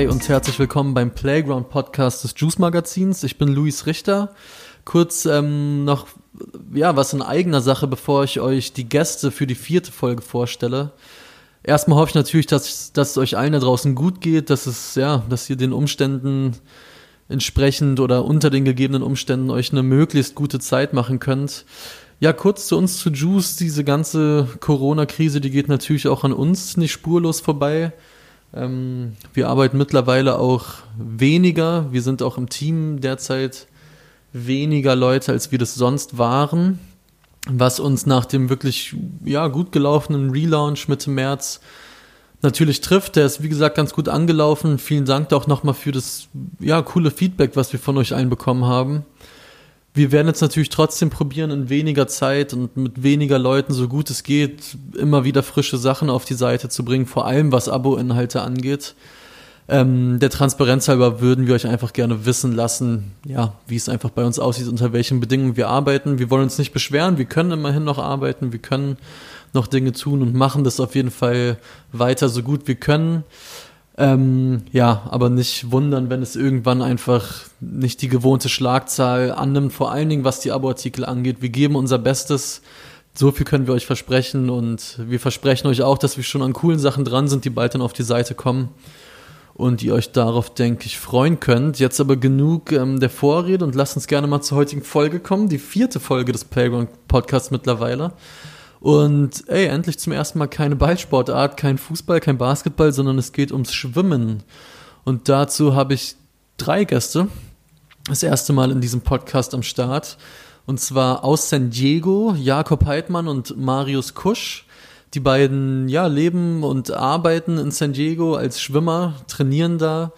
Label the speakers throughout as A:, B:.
A: Hi und herzlich willkommen beim Playground Podcast des Juice Magazins. Ich bin Luis Richter. Kurz ähm, noch ja, was in eigener Sache, bevor ich euch die Gäste für die vierte Folge vorstelle. Erstmal hoffe ich natürlich, dass, dass es euch allen da draußen gut geht, dass es, ja, dass ihr den Umständen entsprechend oder unter den gegebenen Umständen euch eine möglichst gute Zeit machen könnt. Ja, kurz zu uns zu Juice. Diese ganze Corona-Krise, die geht natürlich auch an uns nicht spurlos vorbei. Ähm, wir arbeiten mittlerweile auch weniger. Wir sind auch im Team derzeit weniger Leute, als wir das sonst waren. Was uns nach dem wirklich ja, gut gelaufenen Relaunch Mitte März natürlich trifft. Der ist, wie gesagt, ganz gut angelaufen. Vielen Dank auch nochmal für das ja, coole Feedback, was wir von euch allen bekommen haben. Wir werden jetzt natürlich trotzdem probieren, in weniger Zeit und mit weniger Leuten, so gut es geht, immer wieder frische Sachen auf die Seite zu bringen, vor allem was Abo-Inhalte angeht. Ähm, der Transparenz halber würden wir euch einfach gerne wissen lassen, ja, wie es einfach bei uns aussieht, unter welchen Bedingungen wir arbeiten. Wir wollen uns nicht beschweren, wir können immerhin noch arbeiten, wir können noch Dinge tun und machen das auf jeden Fall weiter so gut wir können. Ähm, ja, aber nicht wundern, wenn es irgendwann einfach nicht die gewohnte Schlagzahl annimmt, vor allen Dingen was die Abo-Artikel angeht. Wir geben unser Bestes. So viel können wir euch versprechen und wir versprechen euch auch, dass wir schon an coolen Sachen dran sind, die bald dann auf die Seite kommen und ihr euch darauf, denke ich, freuen könnt. Jetzt aber genug ähm, der Vorrede und lasst uns gerne mal zur heutigen Folge kommen. Die vierte Folge des Playground Podcasts mittlerweile. Und ey, endlich zum ersten Mal keine Ballsportart, kein Fußball, kein Basketball, sondern es geht ums Schwimmen. Und dazu habe ich drei Gäste. Das erste Mal in diesem Podcast am Start. Und zwar aus San Diego, Jakob Heidmann und Marius Kusch. Die beiden ja, leben und arbeiten in San Diego als Schwimmer, trainieren da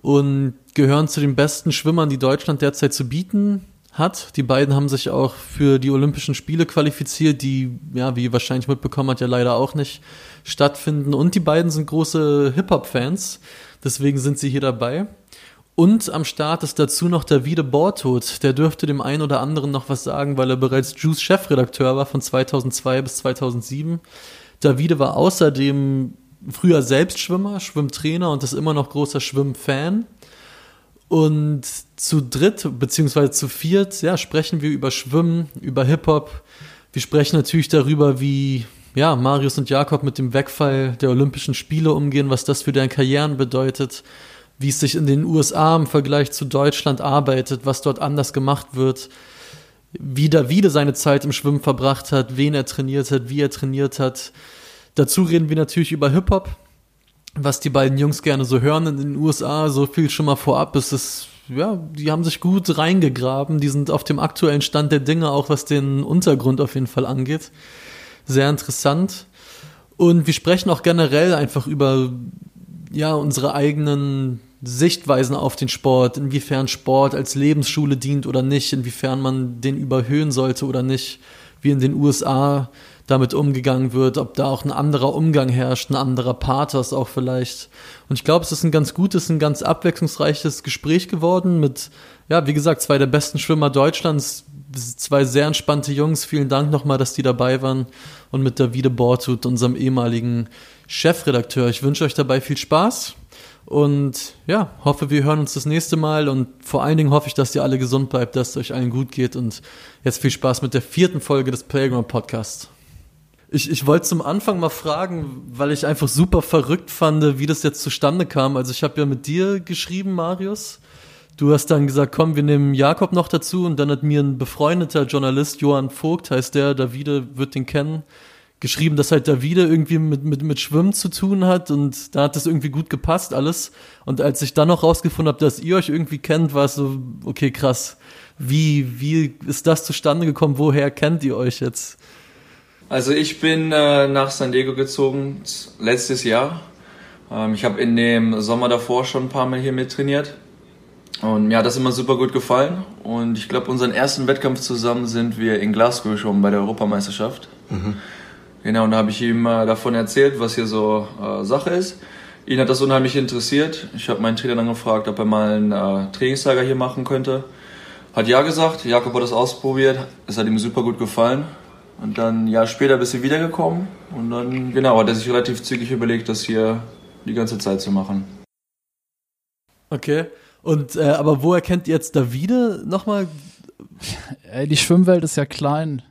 A: und gehören zu den besten Schwimmern, die Deutschland derzeit zu bieten hat. Die beiden haben sich auch für die Olympischen Spiele qualifiziert, die, ja, wie ihr wahrscheinlich mitbekommen habt, ja leider auch nicht stattfinden. Und die beiden sind große Hip-Hop-Fans, deswegen sind sie hier dabei. Und am Start ist dazu noch Davide Bortot. Der dürfte dem einen oder anderen noch was sagen, weil er bereits Juice Chefredakteur war von 2002 bis 2007. Davide war außerdem früher Selbstschwimmer, Schwimmtrainer und ist immer noch großer Schwimmfan. Und zu dritt, beziehungsweise zu viert, ja, sprechen wir über Schwimmen, über Hip-Hop. Wir sprechen natürlich darüber, wie ja, Marius und Jakob mit dem Wegfall der Olympischen Spiele umgehen, was das für deren Karrieren bedeutet, wie es sich in den USA im Vergleich zu Deutschland arbeitet, was dort anders gemacht wird, wie Davide seine Zeit im Schwimmen verbracht hat, wen er trainiert hat, wie er trainiert hat. Dazu reden wir natürlich über Hip-Hop, was die beiden Jungs gerne so hören in den USA. So viel schon mal vorab. Es ist, ja, die haben sich gut reingegraben. Die sind auf dem aktuellen Stand der Dinge, auch was den Untergrund auf jeden Fall angeht. Sehr interessant. Und wir sprechen auch generell einfach über, ja, unsere eigenen Sichtweisen auf den Sport, inwiefern Sport als Lebensschule dient oder nicht, inwiefern man den überhöhen sollte oder nicht, wie in den USA damit umgegangen wird, ob da auch ein anderer Umgang herrscht, ein anderer Pathos auch vielleicht. Und ich glaube, es ist ein ganz gutes, ein ganz abwechslungsreiches Gespräch geworden mit, ja, wie gesagt, zwei der besten Schwimmer Deutschlands, zwei sehr entspannte Jungs. Vielen Dank nochmal, dass die dabei waren. Und mit Davide Bortut, unserem ehemaligen Chefredakteur. Ich wünsche euch dabei viel Spaß. Und ja, hoffe, wir hören uns das nächste Mal und vor allen Dingen hoffe ich, dass ihr alle gesund bleibt, dass es euch allen gut geht und jetzt viel Spaß mit der vierten Folge des Playground Podcasts. Ich, ich wollte zum Anfang mal fragen, weil ich einfach super verrückt fand, wie das jetzt zustande kam. Also ich habe ja mit dir geschrieben, Marius. Du hast dann gesagt, komm, wir nehmen Jakob noch dazu und dann hat mir ein befreundeter Journalist, Johann Vogt heißt der, Davide wird den kennen, geschrieben, dass halt Davide irgendwie mit, mit, mit Schwimmen zu tun hat und da hat das irgendwie gut gepasst alles. Und als ich dann noch rausgefunden habe, dass ihr euch irgendwie kennt, war es so, okay, krass. Wie, wie ist das zustande gekommen? Woher kennt ihr euch jetzt?
B: Also ich bin äh, nach San Diego gezogen letztes Jahr. Ähm, ich habe in dem Sommer davor schon ein paar Mal hier mit trainiert. Und mir hat das immer super gut gefallen. Und ich glaube, unseren ersten Wettkampf zusammen sind wir in Glasgow schon bei der Europameisterschaft. Mhm. Genau, und da habe ich ihm äh, davon erzählt, was hier so äh, Sache ist. Ihn hat das unheimlich interessiert. Ich habe meinen Trainer dann gefragt, ob er mal ein äh, Trainingslager hier machen könnte. Hat ja gesagt, Jakob hat das ausprobiert, es hat ihm super gut gefallen. Und dann ein Jahr später bist du wiedergekommen und dann, genau, hat er sich relativ zügig überlegt, das hier die ganze Zeit zu machen.
A: Okay. Und äh, aber woher kennt ihr jetzt Davide nochmal?
C: Ey, die Schwimmwelt ist ja klein.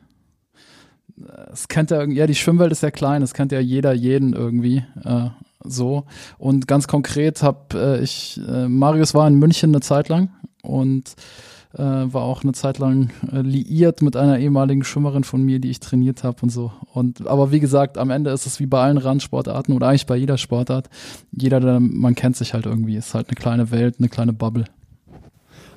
C: Es kennt ja, ja, die Schwimmwelt ist ja klein, es kennt ja jeder jeden irgendwie. Äh, so. Und ganz konkret habe äh, ich, äh, Marius war in München eine Zeit lang und äh, war auch eine Zeit lang äh, liiert mit einer ehemaligen Schwimmerin von mir, die ich trainiert habe und so. Und aber wie gesagt, am Ende ist es wie bei allen Randsportarten oder eigentlich bei jeder Sportart. Jeder, der, man kennt sich halt irgendwie. Ist halt eine kleine Welt, eine kleine Bubble.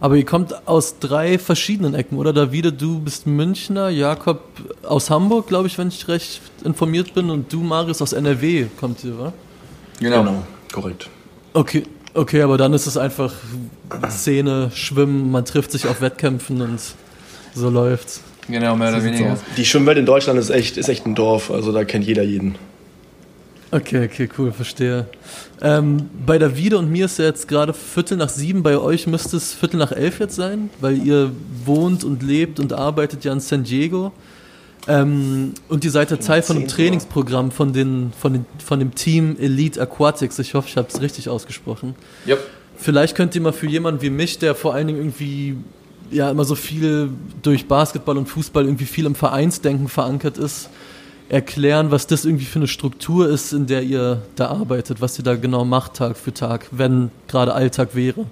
A: Aber ihr kommt aus drei verschiedenen Ecken, oder? Davide, du bist Münchner, Jakob aus Hamburg, glaube ich, wenn ich recht informiert bin, und du, Marius, aus NRW kommt ihr, wa?
D: Genau. genau, korrekt.
A: Okay, okay, aber dann ist es einfach Szene, Schwimmen, man trifft sich auf Wettkämpfen und so läuft's.
D: Genau, mehr oder weniger. Die Schwimmwelt in Deutschland ist echt, ist echt ein Dorf, also da kennt jeder jeden.
A: Okay, okay, cool, verstehe. Ähm, bei Davide und mir ist ja jetzt gerade Viertel nach sieben, bei euch müsste es Viertel nach elf jetzt sein, weil ihr wohnt und lebt und arbeitet ja in San Diego. Ähm, und ihr seid ja Teil von einem Trainingsprogramm von, den, von, den, von dem Team Elite Aquatics. Ich hoffe, ich habe es richtig ausgesprochen.
D: Yep.
A: Vielleicht könnt ihr mal für jemanden wie mich, der vor allen Dingen irgendwie ja immer so viel durch Basketball und Fußball irgendwie viel im Vereinsdenken verankert ist, erklären, was das irgendwie für eine Struktur ist, in der ihr da arbeitet, was ihr da genau macht Tag für Tag, wenn gerade Alltag wäre.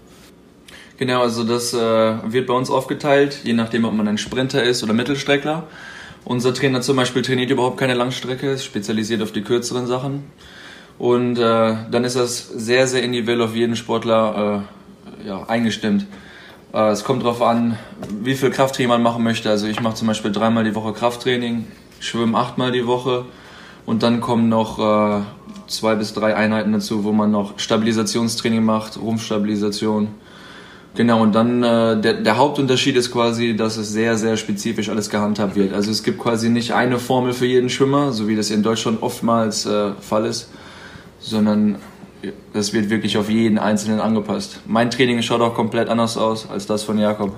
B: Genau, also das äh, wird bei uns aufgeteilt, je nachdem, ob man ein Sprinter ist oder Mittelstreckler. Unser Trainer zum Beispiel trainiert überhaupt keine Langstrecke, ist spezialisiert auf die kürzeren Sachen. Und äh, dann ist das sehr, sehr individuell auf jeden Sportler äh, ja, eingestimmt. Äh, es kommt darauf an, wie viel Krafttraining man machen möchte. Also ich mache zum Beispiel dreimal die Woche Krafttraining, schwimme achtmal die Woche und dann kommen noch äh, zwei bis drei Einheiten dazu, wo man noch Stabilisationstraining macht, Rumpfstabilisation Genau, und dann äh, der, der Hauptunterschied ist quasi, dass es sehr, sehr spezifisch alles gehandhabt wird. Also es gibt quasi nicht eine Formel für jeden Schwimmer, so wie das in Deutschland oftmals äh, Fall ist, sondern das wird wirklich auf jeden Einzelnen angepasst. Mein Training schaut auch komplett anders aus als das von Jakob.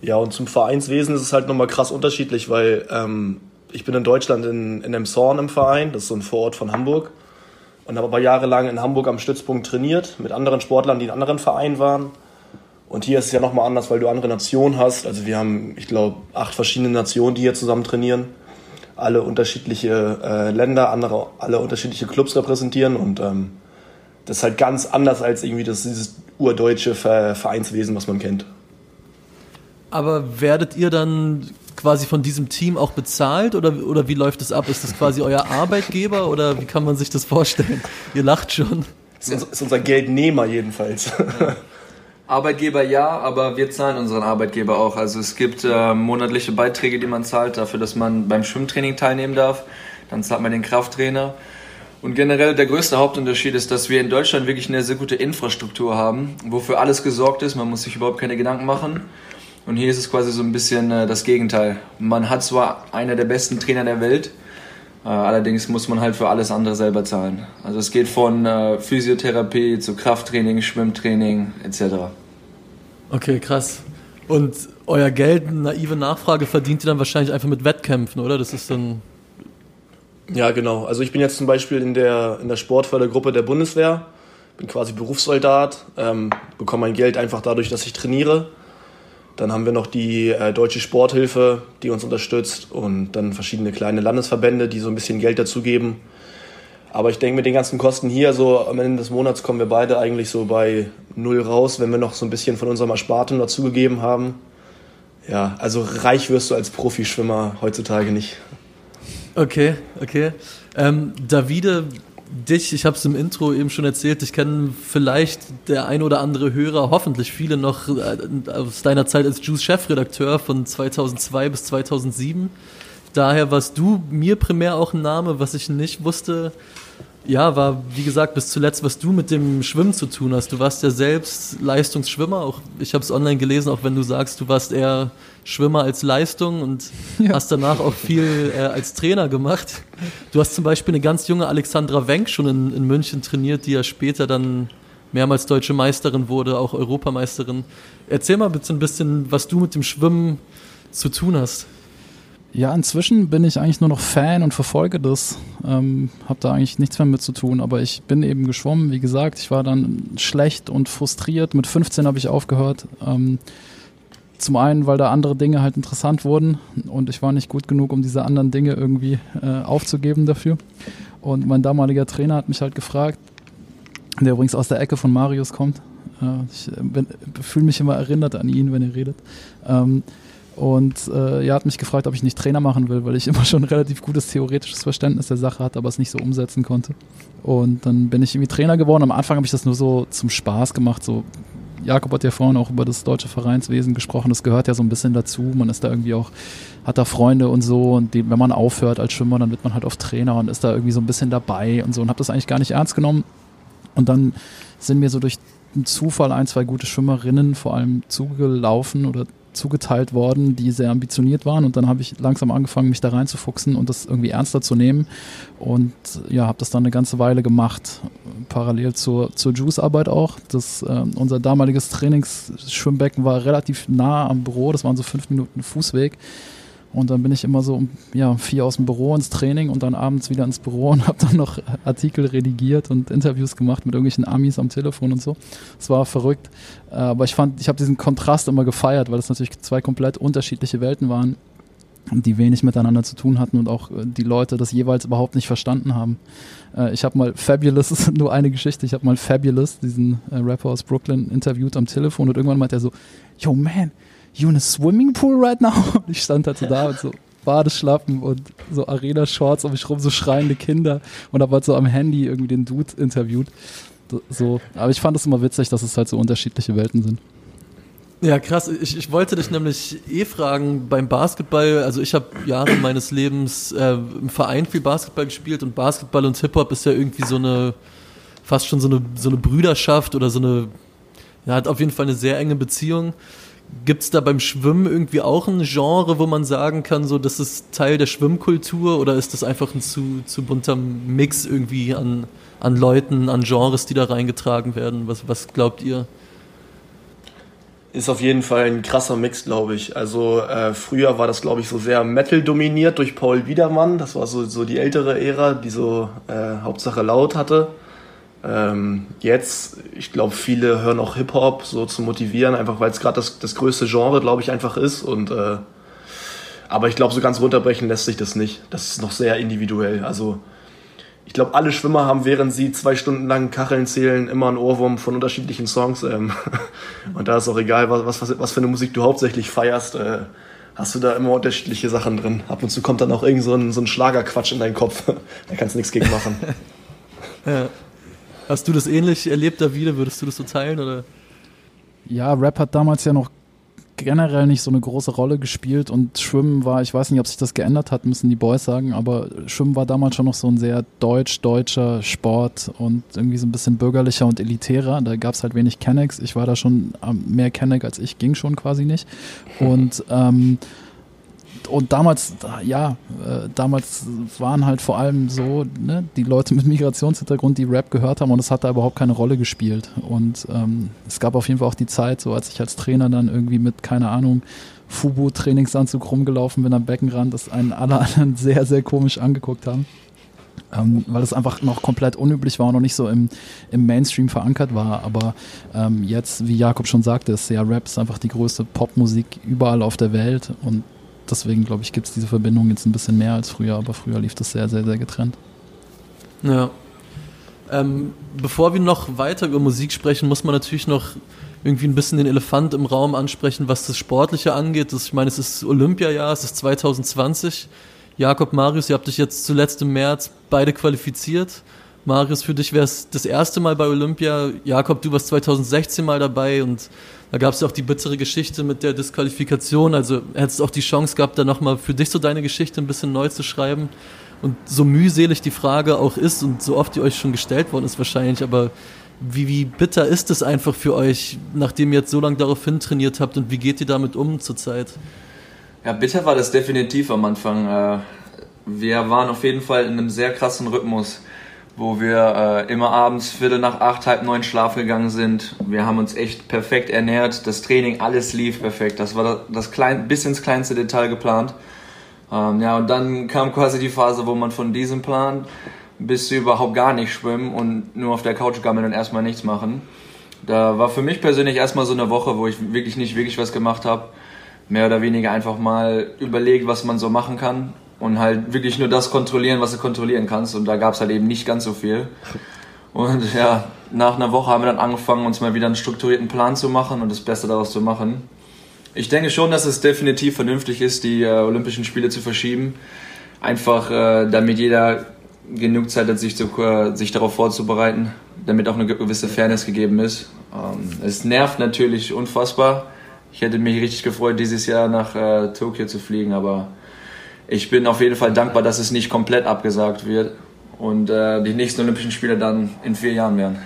D: Ja, und zum Vereinswesen ist es halt nochmal krass unterschiedlich, weil ähm, ich bin in Deutschland in, in Emshorn im Verein, das ist so ein Vorort von Hamburg. Und habe aber jahrelang in Hamburg am Stützpunkt trainiert mit anderen Sportlern, die in anderen Vereinen waren. Und hier ist es ja nochmal anders, weil du andere Nationen hast. Also wir haben, ich glaube, acht verschiedene Nationen, die hier zusammen trainieren. Alle unterschiedliche äh, Länder, andere, alle unterschiedliche Clubs repräsentieren. Und ähm, das ist halt ganz anders als irgendwie das, dieses urdeutsche Vereinswesen, was man kennt.
A: Aber werdet ihr dann quasi von diesem Team auch bezahlt oder, oder wie läuft das ab? Ist das quasi euer Arbeitgeber oder wie kann man sich das vorstellen? Ihr lacht schon.
D: Das ist unser Geldnehmer jedenfalls.
B: Ja. Arbeitgeber ja, aber wir zahlen unseren Arbeitgeber auch. Also es gibt äh, monatliche Beiträge, die man zahlt dafür, dass man beim Schwimmtraining teilnehmen darf. Dann zahlt man den Krafttrainer. Und generell der größte Hauptunterschied ist, dass wir in Deutschland wirklich eine sehr gute Infrastruktur haben, wofür alles gesorgt ist. Man muss sich überhaupt keine Gedanken machen. Und hier ist es quasi so ein bisschen äh, das Gegenteil. Man hat zwar einer der besten Trainer der Welt, äh, allerdings muss man halt für alles andere selber zahlen. Also es geht von äh, Physiotherapie zu Krafttraining, Schwimmtraining etc.
A: Okay, krass. Und euer Geld, naive Nachfrage, verdient ihr dann wahrscheinlich einfach mit Wettkämpfen, oder? Das ist dann.
D: Ja, genau. Also ich bin jetzt zum Beispiel in der, in der Sportfördergruppe der Bundeswehr, bin quasi Berufssoldat, ähm, bekomme mein Geld einfach dadurch, dass ich trainiere. Dann haben wir noch die äh, Deutsche Sporthilfe, die uns unterstützt und dann verschiedene kleine Landesverbände, die so ein bisschen Geld dazugeben. Aber ich denke, mit den ganzen Kosten hier, so am Ende des Monats kommen wir beide eigentlich so bei null raus, wenn wir noch so ein bisschen von unserem Ersparten dazugegeben haben. Ja, also reich wirst du als Profischwimmer heutzutage nicht.
A: Okay, okay. Ähm, Davide, dich, ich habe es im Intro eben schon erzählt, ich kenne vielleicht der ein oder andere Hörer, hoffentlich viele noch äh, aus deiner Zeit als Juice-Chefredakteur von 2002 bis 2007. Daher warst du mir primär auch ein Name, was ich nicht wusste. Ja, war wie gesagt bis zuletzt, was du mit dem Schwimmen zu tun hast. Du warst ja selbst Leistungsschwimmer. Auch ich habe es online gelesen, auch wenn du sagst, du warst eher Schwimmer als Leistung und ja. hast danach auch viel äh, als Trainer gemacht. Du hast zum Beispiel eine ganz junge Alexandra Wenk schon in, in München trainiert, die ja später dann mehrmals deutsche Meisterin wurde, auch Europameisterin. Erzähl mal bitte ein bisschen, was du mit dem Schwimmen zu tun hast.
C: Ja, inzwischen bin ich eigentlich nur noch Fan und verfolge das. Ähm, hab da eigentlich nichts mehr mit zu tun, aber ich bin eben geschwommen, wie gesagt. Ich war dann schlecht und frustriert. Mit 15 habe ich aufgehört. Ähm, zum einen, weil da andere Dinge halt interessant wurden und ich war nicht gut genug, um diese anderen Dinge irgendwie äh, aufzugeben dafür. Und mein damaliger Trainer hat mich halt gefragt, der übrigens aus der Ecke von Marius kommt. Äh, ich äh, fühle mich immer erinnert an ihn, wenn er redet. Ähm, und äh, er hat mich gefragt, ob ich nicht Trainer machen will, weil ich immer schon ein relativ gutes theoretisches Verständnis der Sache hatte, aber es nicht so umsetzen konnte. Und dann bin ich irgendwie Trainer geworden. Am Anfang habe ich das nur so zum Spaß gemacht. So, Jakob hat ja vorhin auch über das deutsche Vereinswesen gesprochen. Das gehört ja so ein bisschen dazu. Man ist da irgendwie auch, hat da Freunde und so. Und die, wenn man aufhört als Schwimmer, dann wird man halt oft Trainer und ist da irgendwie so ein bisschen dabei und so. Und habe das eigentlich gar nicht ernst genommen. Und dann sind mir so durch Zufall ein, zwei gute Schwimmerinnen vor allem zugelaufen oder zugeteilt worden, die sehr ambitioniert waren. Und dann habe ich langsam angefangen, mich da reinzufuchsen und das irgendwie ernster zu nehmen. Und ja, habe das dann eine ganze Weile gemacht, parallel zur, zur Juice-Arbeit auch. Das, äh, unser damaliges Trainingsschwimmbecken war relativ nah am Büro, das waren so fünf Minuten Fußweg und dann bin ich immer so um ja, vier aus dem Büro ins Training und dann abends wieder ins Büro und habe dann noch Artikel redigiert und Interviews gemacht mit irgendwelchen Amis am Telefon und so. Es war verrückt. Äh, aber ich fand, ich habe diesen Kontrast immer gefeiert, weil es natürlich zwei komplett unterschiedliche Welten waren, die wenig miteinander zu tun hatten und auch äh, die Leute das jeweils überhaupt nicht verstanden haben. Äh, ich habe mal Fabulous, das ist nur eine Geschichte, ich habe mal Fabulous, diesen Rapper aus Brooklyn, interviewt am Telefon und irgendwann meinte er so, yo man, you in a swimming pool right now? Und ich stand halt so da und so Badeschlappen und so Arena-Shorts um mich rum, so schreiende Kinder und habe halt so am Handy irgendwie den Dude interviewt. So, aber ich fand es immer witzig, dass es halt so unterschiedliche Welten sind.
A: Ja, krass. Ich, ich wollte dich nämlich eh fragen, beim Basketball, also ich habe Jahre meines Lebens äh, im Verein viel Basketball gespielt und Basketball und Hip-Hop ist ja irgendwie so eine, fast schon so eine, so eine Brüderschaft oder so eine, ja, hat auf jeden Fall eine sehr enge Beziehung. Gibt es da beim Schwimmen irgendwie auch ein Genre, wo man sagen kann, so das ist Teil der Schwimmkultur oder ist das einfach ein zu, zu bunter Mix irgendwie an, an Leuten, an Genres, die da reingetragen werden? Was, was glaubt ihr?
D: Ist auf jeden Fall ein krasser Mix, glaube ich. Also äh, früher war das, glaube ich, so sehr Metal dominiert durch Paul Wiedermann. Das war so, so die ältere Ära, die so äh, Hauptsache laut hatte. Ähm, jetzt, ich glaube, viele hören auch Hip-Hop so zu motivieren, einfach weil es gerade das, das größte Genre, glaube ich, einfach ist. Und äh, aber ich glaube, so ganz runterbrechen lässt sich das nicht. Das ist noch sehr individuell. Also ich glaube, alle Schwimmer haben, während sie zwei Stunden lang Kacheln zählen, immer einen Ohrwurm von unterschiedlichen Songs. Ähm, und da ist auch egal, was, was, was für eine Musik du hauptsächlich feierst, äh, hast du da immer unterschiedliche Sachen drin. Ab und zu kommt dann auch irgend so ein, so ein Schlagerquatsch in deinen Kopf. da kannst du nichts gegen machen.
A: ja. Hast du das ähnlich erlebt, Davide? Würdest du das so teilen? Oder?
C: Ja, Rap hat damals ja noch generell nicht so eine große Rolle gespielt und Schwimmen war, ich weiß nicht, ob sich das geändert hat, müssen die Boys sagen, aber Schwimmen war damals schon noch so ein sehr deutsch-deutscher Sport und irgendwie so ein bisschen bürgerlicher und elitärer. Da gab es halt wenig Kennex. Ich war da schon mehr Kenneck als ich, ging schon quasi nicht. Und ähm, und damals, ja, äh, damals waren halt vor allem so ne, die Leute mit Migrationshintergrund, die Rap gehört haben und es hat da überhaupt keine Rolle gespielt. Und ähm, es gab auf jeden Fall auch die Zeit, so als ich als Trainer dann irgendwie mit, keine Ahnung, Fubu-Trainingsanzug rumgelaufen bin am Beckenrand, dass einen alle anderen sehr, sehr komisch angeguckt haben. Ähm, weil es einfach noch komplett unüblich war und noch nicht so im, im Mainstream verankert war. Aber ähm, jetzt, wie Jakob schon sagte, ist ja Rap ist einfach die größte Popmusik überall auf der Welt und deswegen, glaube ich, gibt es diese Verbindung jetzt ein bisschen mehr als früher, aber früher lief das sehr, sehr, sehr getrennt.
A: Ja. Ähm, bevor wir noch weiter über Musik sprechen, muss man natürlich noch irgendwie ein bisschen den Elefant im Raum ansprechen, was das Sportliche angeht. Das, ich meine, es ist Olympiajahr, es ist 2020. Jakob, Marius, ihr habt euch jetzt zuletzt im März beide qualifiziert. Marius, für dich wäre es das erste Mal bei Olympia. Jakob, du warst 2016 mal dabei und da gab es ja auch die bittere Geschichte mit der Disqualifikation. Also hättest du auch die Chance gehabt, da nochmal für dich so deine Geschichte ein bisschen neu zu schreiben. Und so mühselig die Frage auch ist und so oft die euch schon gestellt worden ist wahrscheinlich, aber wie, wie bitter ist es einfach für euch, nachdem ihr jetzt so lange darauf hin trainiert habt und wie geht ihr damit um zurzeit?
B: Ja, bitter war das definitiv am Anfang. Äh, wir waren auf jeden Fall in einem sehr krassen Rhythmus wo wir äh, immer abends Viertel nach acht, halb neun schlafen gegangen sind. Wir haben uns echt perfekt ernährt. Das Training, alles lief perfekt. Das war das, das klein, bis ins kleinste Detail geplant. Ähm, ja, und dann kam quasi die Phase, wo man von diesem Plan bis überhaupt gar nicht schwimmen und nur auf der Couch gammeln und erstmal nichts machen. Da war für mich persönlich erstmal so eine Woche, wo ich wirklich nicht wirklich was gemacht habe. Mehr oder weniger einfach mal überlegt, was man so machen kann und halt wirklich nur das kontrollieren, was du kontrollieren kannst. Und da gab es halt eben nicht ganz so viel. Und ja, nach einer Woche haben wir dann angefangen, uns mal wieder einen strukturierten Plan zu machen und das Beste daraus zu machen. Ich denke schon, dass es definitiv vernünftig ist, die äh, Olympischen Spiele zu verschieben. Einfach äh, damit jeder genug Zeit hat, sich, zu, äh, sich darauf vorzubereiten, damit auch eine gewisse Fairness gegeben ist. Ähm, es nervt natürlich unfassbar. Ich hätte mich richtig gefreut, dieses Jahr nach äh, Tokio zu fliegen, aber ich bin auf jeden Fall dankbar, dass es nicht komplett abgesagt wird und äh, die nächsten Olympischen Spiele dann in vier Jahren werden.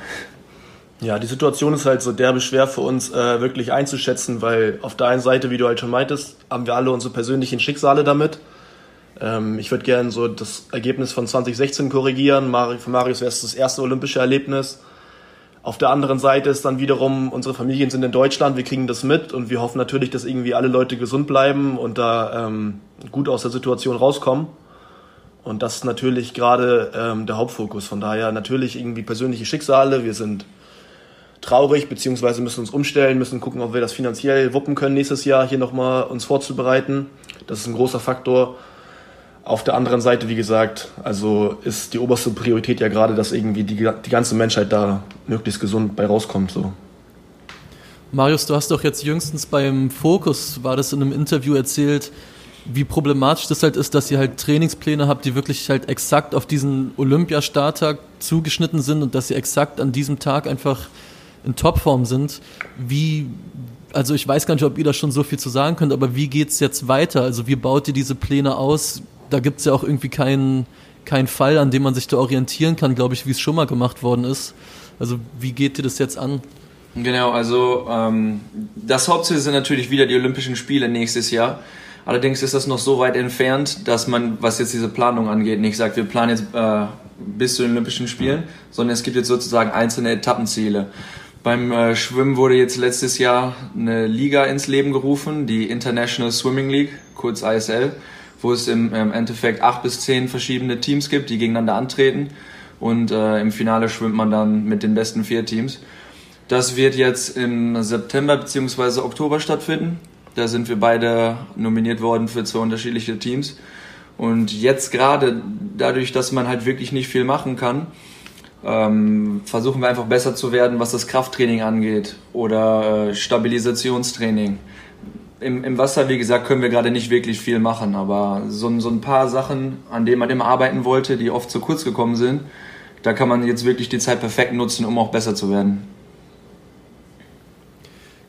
D: Ja, die Situation ist halt so derbe schwer für uns äh, wirklich einzuschätzen, weil auf der einen Seite, wie du halt schon meintest, haben wir alle unsere persönlichen Schicksale damit. Ähm, ich würde gerne so das Ergebnis von 2016 korrigieren. Mar für Marius wäre es das erste olympische Erlebnis. Auf der anderen Seite ist dann wiederum, unsere Familien sind in Deutschland, wir kriegen das mit und wir hoffen natürlich, dass irgendwie alle Leute gesund bleiben und da ähm, gut aus der Situation rauskommen. Und das ist natürlich gerade ähm, der Hauptfokus. Von daher natürlich irgendwie persönliche Schicksale. Wir sind traurig, beziehungsweise müssen uns umstellen, müssen gucken, ob wir das finanziell wuppen können nächstes Jahr, hier nochmal uns vorzubereiten. Das ist ein großer Faktor. Auf der anderen Seite, wie gesagt, also ist die oberste Priorität ja gerade, dass irgendwie die, die ganze Menschheit da möglichst gesund bei rauskommt. So.
A: Marius, du hast doch jetzt jüngstens beim Fokus, war das in einem Interview erzählt, wie problematisch das halt ist, dass ihr halt Trainingspläne habt, die wirklich halt exakt auf diesen Olympiastarttag zugeschnitten sind und dass ihr exakt an diesem Tag einfach in Topform sind. Wie, also ich weiß gar nicht, ob ihr da schon so viel zu sagen könnt, aber wie geht's jetzt weiter? Also wie baut ihr diese Pläne aus? Da gibt's ja auch irgendwie keinen keinen Fall, an dem man sich da orientieren kann, glaube ich, wie es schon mal gemacht worden ist. Also wie geht ihr das jetzt an?
B: Genau, also ähm, das Hauptziel sind natürlich wieder die Olympischen Spiele nächstes Jahr. Allerdings ist das noch so weit entfernt, dass man, was jetzt diese Planung angeht, nicht sagt, wir planen jetzt äh, bis zu den Olympischen Spielen, sondern es gibt jetzt sozusagen einzelne Etappenziele. Beim äh, Schwimmen wurde jetzt letztes Jahr eine Liga ins Leben gerufen, die International Swimming League, kurz ISL, wo es im, Endeffekt acht bis zehn verschiedene Teams gibt, die gegeneinander antreten. Und äh, im Finale schwimmt man dann mit den besten vier Teams. Das wird jetzt im September bzw. Oktober stattfinden. Da sind wir beide nominiert worden für zwei unterschiedliche Teams. Und jetzt gerade dadurch, dass man halt wirklich nicht viel machen kann, ähm, versuchen wir einfach besser zu werden, was das Krafttraining angeht oder äh, Stabilisationstraining. Im, Im Wasser, wie gesagt, können wir gerade nicht wirklich viel machen, aber so, so ein paar Sachen, an denen man immer arbeiten wollte, die oft zu kurz gekommen sind, da kann man jetzt wirklich die Zeit perfekt nutzen, um auch besser zu werden.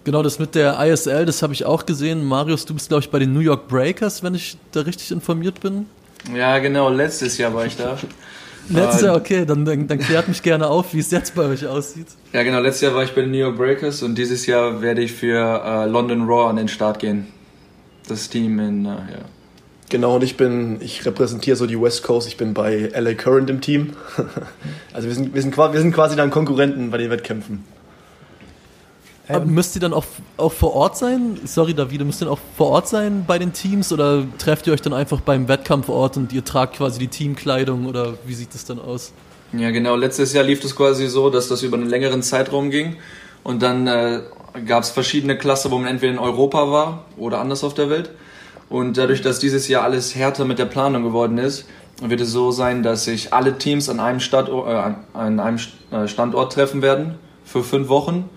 A: Genau, das mit der ISL, das habe ich auch gesehen. Marius, du bist, glaube ich, bei den New York Breakers, wenn ich da richtig informiert bin.
B: Ja, genau, letztes Jahr war ich da.
A: Letztes Jahr, okay, dann, dann, dann, klärt mich gerne auf, wie es jetzt bei euch aussieht.
B: Ja, genau, letztes Jahr war ich bei den New York Breakers und dieses Jahr werde ich für äh, London Raw an den Start gehen. Das Team in, äh, ja.
D: Genau, und ich bin, ich repräsentiere so die West Coast, ich bin bei LA Current im Team. also wir sind, wir sind, wir sind quasi dann Konkurrenten bei den Wettkämpfen.
A: Ähm, müsst ihr dann auch, auch vor Ort sein? Sorry, Davide, müsst ihr dann auch vor Ort sein bei den Teams oder trefft ihr euch dann einfach beim Wettkampfort und ihr tragt quasi die Teamkleidung oder wie sieht das dann aus?
B: Ja, genau. Letztes Jahr lief das quasi so, dass das über einen längeren Zeitraum ging und dann äh, gab es verschiedene Klassen, wo man entweder in Europa war oder anders auf der Welt. Und dadurch, dass dieses Jahr alles härter mit der Planung geworden ist, wird es so sein, dass sich alle Teams an einem, Standort, äh, an einem äh, Standort treffen werden für fünf Wochen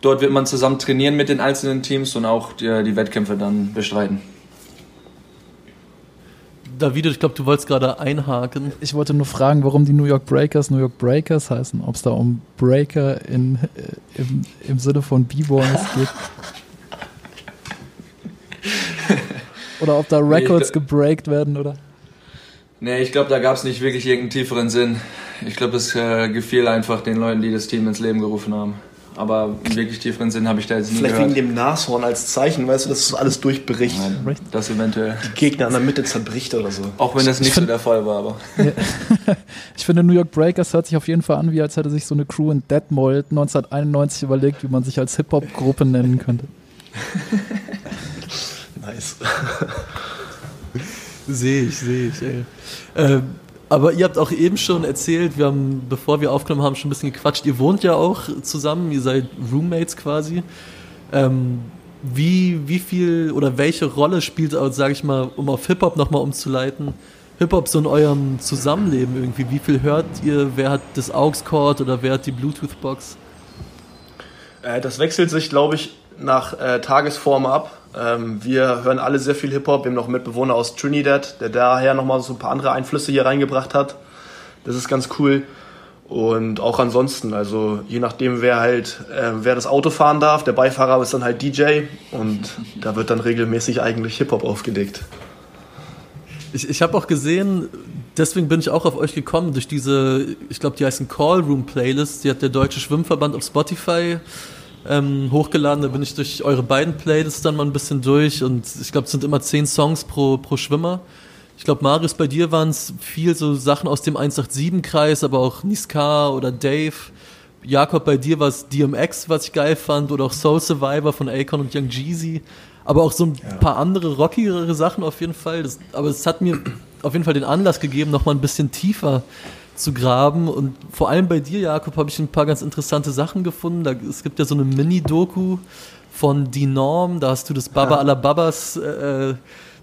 B: Dort wird man zusammen trainieren mit den einzelnen Teams und auch die, die Wettkämpfe dann bestreiten.
A: David, ich glaube, du wolltest gerade einhaken.
C: Ich wollte nur fragen, warum die New York Breakers New York Breakers heißen. Ob es da um Breaker in, äh, im, im Sinne von B-Boys geht. oder ob da Records nee, gebreakt werden, oder?
B: Nee, ich glaube, da gab es nicht wirklich irgendeinen tieferen Sinn. Ich glaube, es äh, gefiel einfach den Leuten, die das Team ins Leben gerufen haben. Aber wirklich tieferen Sinn habe ich da jetzt
D: nie
B: Vielleicht
D: gehört. wegen dem Nashorn als Zeichen, weißt du, dass es alles durchbricht.
B: Nein, das eventuell.
D: Die Gegner an der Mitte zerbricht oder so.
B: Auch wenn das nicht so der Fall war, aber.
C: ich finde, New York Breakers hört sich auf jeden Fall an, wie als hätte sich so eine Crew in Deadmold 1991 überlegt, wie man sich als Hip-Hop-Gruppe nennen könnte.
D: nice.
A: Sehe ich, sehe ich, ey. Ähm, aber ihr habt auch eben schon erzählt, wir haben, bevor wir aufgenommen haben, schon ein bisschen gequatscht. Ihr wohnt ja auch zusammen, ihr seid Roommates quasi. Ähm, wie, wie viel oder welche Rolle spielt, sage ich mal, um auf Hip-Hop nochmal umzuleiten, Hip-Hop so in eurem Zusammenleben irgendwie? Wie viel hört ihr? Wer hat das AUX-Cord oder wer hat die Bluetooth-Box?
D: Äh, das wechselt sich, glaube ich, nach äh, Tagesform ab. Ähm, wir hören alle sehr viel Hip-Hop. Wir haben noch Mitbewohner aus Trinidad, der daher nochmal so ein paar andere Einflüsse hier reingebracht hat. Das ist ganz cool. Und auch ansonsten, also je nachdem, wer halt, äh, wer das Auto fahren darf, der Beifahrer ist dann halt DJ und da wird dann regelmäßig eigentlich Hip-Hop aufgelegt.
A: Ich, ich habe auch gesehen, deswegen bin ich auch auf euch gekommen, durch diese, ich glaube, die heißen Call Room Playlist, die hat der Deutsche Schwimmverband auf Spotify ähm, hochgeladen. Da bin ich durch eure beiden Playlists dann mal ein bisschen durch und ich glaube, es sind immer zehn Songs pro, pro Schwimmer. Ich glaube, Marius, bei dir waren es viel so Sachen aus dem 187-Kreis, aber auch Niska oder Dave. Jakob, bei dir war es DMX, was ich geil fand, oder auch Soul Survivor von Akon und Young Jeezy. Aber auch so ein ja. paar andere rockigere Sachen auf jeden Fall. Das, aber es hat mir auf jeden Fall den Anlass gegeben, nochmal ein bisschen tiefer zu graben. Und vor allem bei dir, Jakob, habe ich ein paar ganz interessante Sachen gefunden. Da, es gibt ja so eine Mini-Doku von Die Norm, da hast du das Baba ja. aller Babas, äh,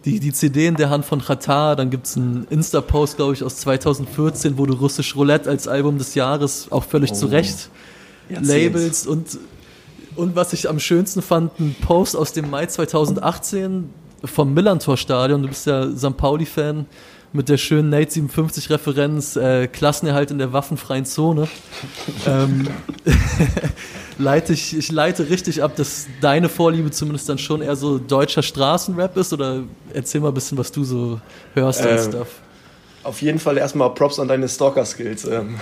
A: die, die CD in der Hand von Qatar. Dann gibt es einen Insta-Post, glaube ich, aus 2014, wo du Russisch Roulette als Album des Jahres auch völlig oh. zu Recht labelst. Und, und was ich am schönsten fand, ein Post aus dem Mai 2018 vom Millantor-Stadion. Du bist ja St. Pauli-Fan mit der schönen Nate 57 Referenz, äh, Klassenerhalt in der waffenfreien Zone. ähm, leite ich, ich leite richtig ab, dass deine Vorliebe zumindest dann schon eher so deutscher Straßenrap ist oder erzähl mal ein bisschen, was du so hörst ähm, und Stuff.
D: Auf jeden Fall erstmal Props an deine Stalker-Skills. Ähm.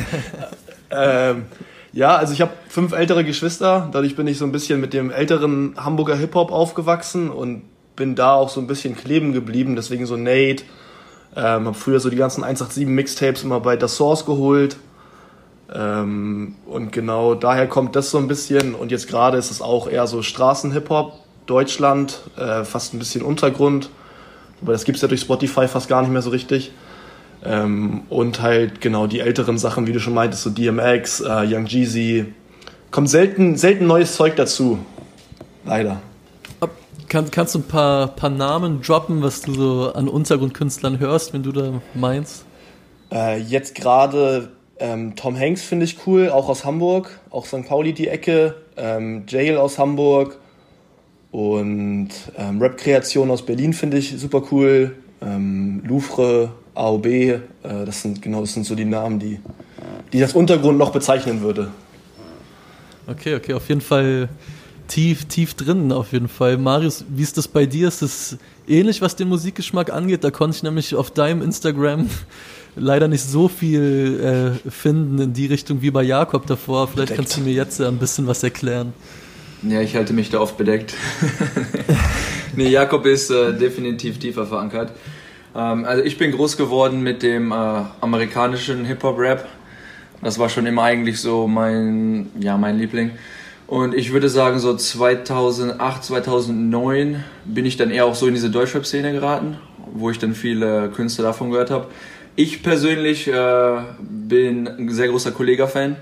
D: ähm, ja, also ich habe fünf ältere Geschwister, dadurch bin ich so ein bisschen mit dem älteren Hamburger Hip-Hop aufgewachsen und bin da auch so ein bisschen kleben geblieben, deswegen so Nate, ähm, habe früher so die ganzen 187 Mixtapes immer bei The Source geholt. Ähm, und genau daher kommt das so ein bisschen. Und jetzt gerade ist es auch eher so Straßen-Hip-Hop, Deutschland, äh, fast ein bisschen Untergrund. Aber das gibt es ja durch Spotify fast gar nicht mehr so richtig. Ähm, und halt genau die älteren Sachen, wie du schon meintest, so DMX, äh, Young Jeezy. Kommt selten, selten neues Zeug dazu. Leider.
A: Kann, kannst du ein paar, paar Namen droppen, was du so an Untergrundkünstlern hörst, wenn du da meinst?
D: Äh, jetzt gerade ähm, Tom Hanks finde ich cool, auch aus Hamburg, auch St. Pauli die Ecke, ähm, Jail aus Hamburg und ähm, Rap-Kreation aus Berlin finde ich super cool, ähm, Louvre, AOB, äh, das sind genau, das sind so die Namen, die, die das Untergrund noch bezeichnen würde.
A: Okay, okay, auf jeden Fall tief, tief drin auf jeden Fall. Marius, wie ist das bei dir? Ist das ähnlich, was den Musikgeschmack angeht? Da konnte ich nämlich auf deinem Instagram leider nicht so viel äh, finden in die Richtung wie bei Jakob davor. Vielleicht bedeckt. kannst du mir jetzt ein bisschen was erklären.
B: Ja, ich halte mich da oft bedeckt. nee, Jakob ist äh, definitiv tiefer verankert. Ähm, also ich bin groß geworden mit dem äh, amerikanischen Hip-Hop-Rap. Das war schon immer eigentlich so mein, ja, mein Liebling. Und ich würde sagen, so 2008, 2009 bin ich dann eher auch so in diese Deutschrap-Szene geraten, wo ich dann viele Künstler davon gehört habe. Ich persönlich äh, bin ein sehr großer Kollega-Fan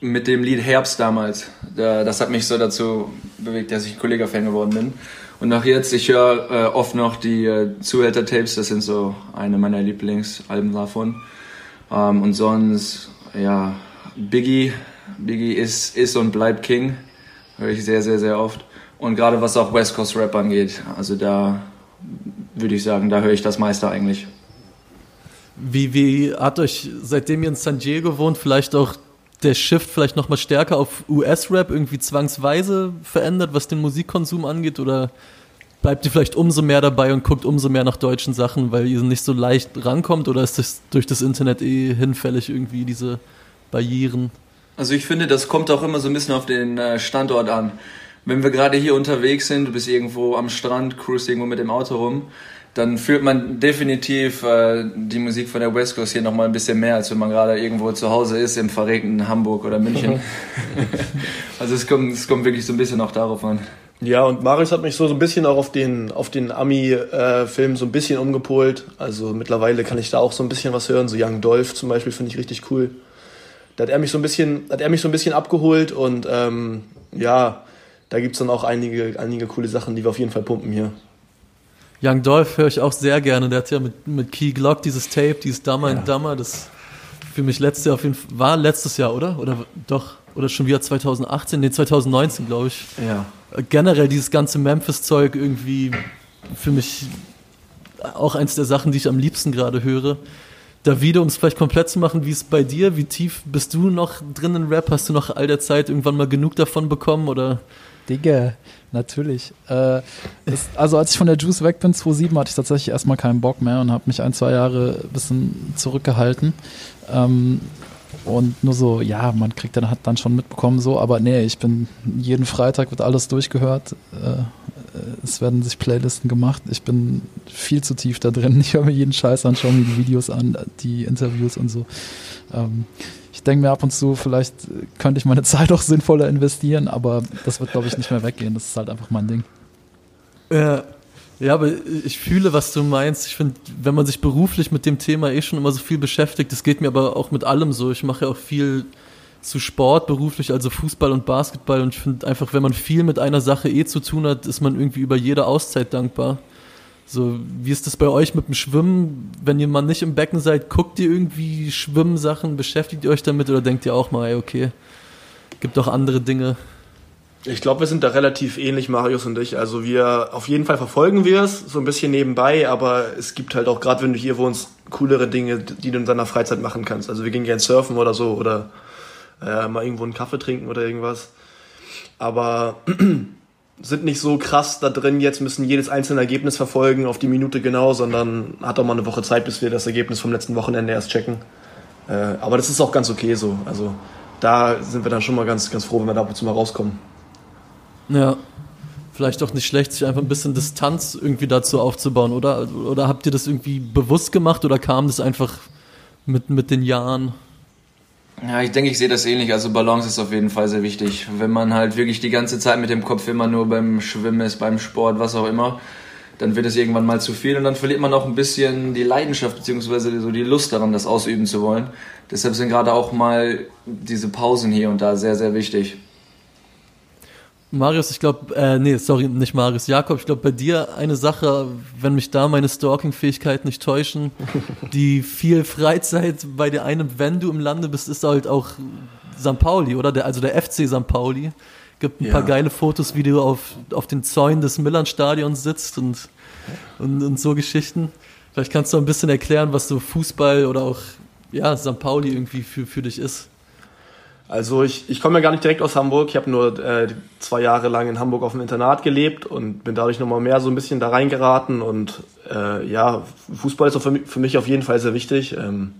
B: mit dem Lied Herbst damals. Das hat mich so dazu bewegt, dass ich Kollega-Fan geworden bin. Und auch jetzt, ich höre äh, oft noch die äh, Zuhälter-Tapes, das sind so eine meiner Lieblingsalben davon. Ähm, und sonst, ja, Biggie Biggie ist, ist und bleibt King. Höre ich sehr, sehr, sehr oft. Und gerade was auch West Coast Rap angeht, also da würde ich sagen, da höre ich das meiste eigentlich.
A: Wie, wie hat euch, seitdem ihr in San Diego wohnt, vielleicht auch der Shift vielleicht nochmal stärker auf US-Rap irgendwie zwangsweise verändert, was den Musikkonsum angeht? Oder bleibt ihr vielleicht umso mehr dabei und guckt umso mehr nach deutschen Sachen, weil ihr nicht so leicht rankommt? Oder ist das durch das Internet eh hinfällig irgendwie, diese Barrieren?
B: Also ich finde, das kommt auch immer so ein bisschen auf den äh, Standort an. Wenn wir gerade hier unterwegs sind, du bist irgendwo am Strand, cruist irgendwo mit dem Auto rum, dann fühlt man definitiv äh, die Musik von der West Coast hier nochmal ein bisschen mehr, als wenn man gerade irgendwo zu Hause ist, im verregneten Hamburg oder München. also es kommt, es kommt wirklich so ein bisschen auch darauf an.
D: Ja, und Marius hat mich so, so ein bisschen auch auf den, auf den Ami-Film so ein bisschen umgepolt. Also mittlerweile kann ich da auch so ein bisschen was hören. So Young Dolph zum Beispiel finde ich richtig cool. Da hat er mich so ein bisschen, hat er mich so ein bisschen abgeholt und ähm, ja, da gibt es dann auch einige, einige coole Sachen, die wir auf jeden Fall pumpen hier.
A: Young Dolph höre ich auch sehr gerne. Der hat ja mit, mit Key Glock dieses Tape, dieses Dummer ja. and Dummer, das für mich letztes Jahr auf jeden Fall, war letztes Jahr, oder? Oder doch, oder schon wieder 2018, nee, 2019, glaube ich.
B: Ja
A: generell dieses ganze Memphis-Zeug irgendwie für mich auch eins der Sachen, die ich am liebsten gerade höre. Davide, um es vielleicht komplett zu machen, wie ist es bei dir? Wie tief bist du noch drin in Rap? Hast du noch all der Zeit irgendwann mal genug davon bekommen oder?
C: Digga, natürlich. Äh, ist, also als ich von der Juice weg bin, 2007, hatte ich tatsächlich erstmal keinen Bock mehr und habe mich ein, zwei Jahre ein bisschen zurückgehalten. Ähm, und nur so, ja, man kriegt dann, hat dann schon mitbekommen so, aber nee, ich bin, jeden Freitag wird alles durchgehört. Äh, es werden sich Playlisten gemacht. Ich bin viel zu tief da drin. Ich höre mir jeden Scheiß an, schaue mir die Videos an, die Interviews und so. Ähm, ich denke mir ab und zu, vielleicht könnte ich meine Zeit auch sinnvoller investieren, aber das wird, glaube ich, nicht mehr weggehen. Das ist halt einfach mein Ding.
A: Ja, ja, aber ich fühle, was du meinst. Ich finde, wenn man sich beruflich mit dem Thema eh schon immer so viel beschäftigt, das geht mir aber auch mit allem so. Ich mache ja auch viel zu Sport beruflich, also Fußball und Basketball. Und ich finde einfach, wenn man viel mit einer Sache eh zu tun hat, ist man irgendwie über jede Auszeit dankbar. So, wie ist das bei euch mit dem Schwimmen? Wenn ihr mal nicht im Becken seid, guckt ihr irgendwie Schwimmsachen, beschäftigt ihr euch damit oder denkt ihr auch mal, ey, okay, gibt doch andere Dinge?
D: Ich glaube, wir sind da relativ ähnlich, Marius und ich. Also wir auf jeden Fall verfolgen wir es, so ein bisschen nebenbei, aber es gibt halt auch, gerade wenn du hier wohnst, coolere Dinge, die du in deiner Freizeit machen kannst. Also wir gehen gerne surfen oder so oder äh, mal irgendwo einen Kaffee trinken oder irgendwas. Aber sind nicht so krass da drin, jetzt müssen jedes einzelne Ergebnis verfolgen auf die Minute genau, sondern hat auch mal eine Woche Zeit, bis wir das Ergebnis vom letzten Wochenende erst checken. Äh, aber das ist auch ganz okay so. Also da sind wir dann schon mal ganz, ganz froh, wenn wir da ab und zu mal rauskommen.
A: Ja. Vielleicht auch nicht schlecht, sich einfach ein bisschen Distanz irgendwie dazu aufzubauen, oder? Oder habt ihr das irgendwie bewusst gemacht oder kam das einfach mit, mit den Jahren?
B: Ja, ich denke, ich sehe das ähnlich. Also Balance ist auf jeden Fall sehr wichtig. Wenn man halt wirklich die ganze Zeit mit dem Kopf immer nur beim Schwimmen ist, beim Sport, was auch immer, dann wird es irgendwann mal zu viel und dann verliert man auch ein bisschen die Leidenschaft beziehungsweise so die Lust daran, das ausüben zu wollen. Deshalb sind gerade auch mal diese Pausen hier und da sehr, sehr wichtig.
A: Marius, ich glaube, äh, nee, sorry, nicht Marius, Jakob, ich glaube, bei dir eine Sache, wenn mich da meine Stalking-Fähigkeiten nicht täuschen, die viel Freizeit bei dir einem, wenn du im Lande bist, ist halt auch St. Pauli, oder? Der, also der FC St. Pauli. Gibt ein ja. paar geile Fotos, wie du auf, auf den Zäunen des Millern-Stadions sitzt und, und, und so Geschichten. Vielleicht kannst du ein bisschen erklären, was so Fußball oder auch ja, St. Pauli irgendwie für, für dich ist.
D: Also ich, ich komme ja gar nicht direkt aus Hamburg. Ich habe nur äh, zwei Jahre lang in Hamburg auf dem Internat gelebt und bin dadurch nochmal mehr so ein bisschen da reingeraten. Und äh, ja, Fußball ist für mich, für mich auf jeden Fall sehr wichtig. Ähm,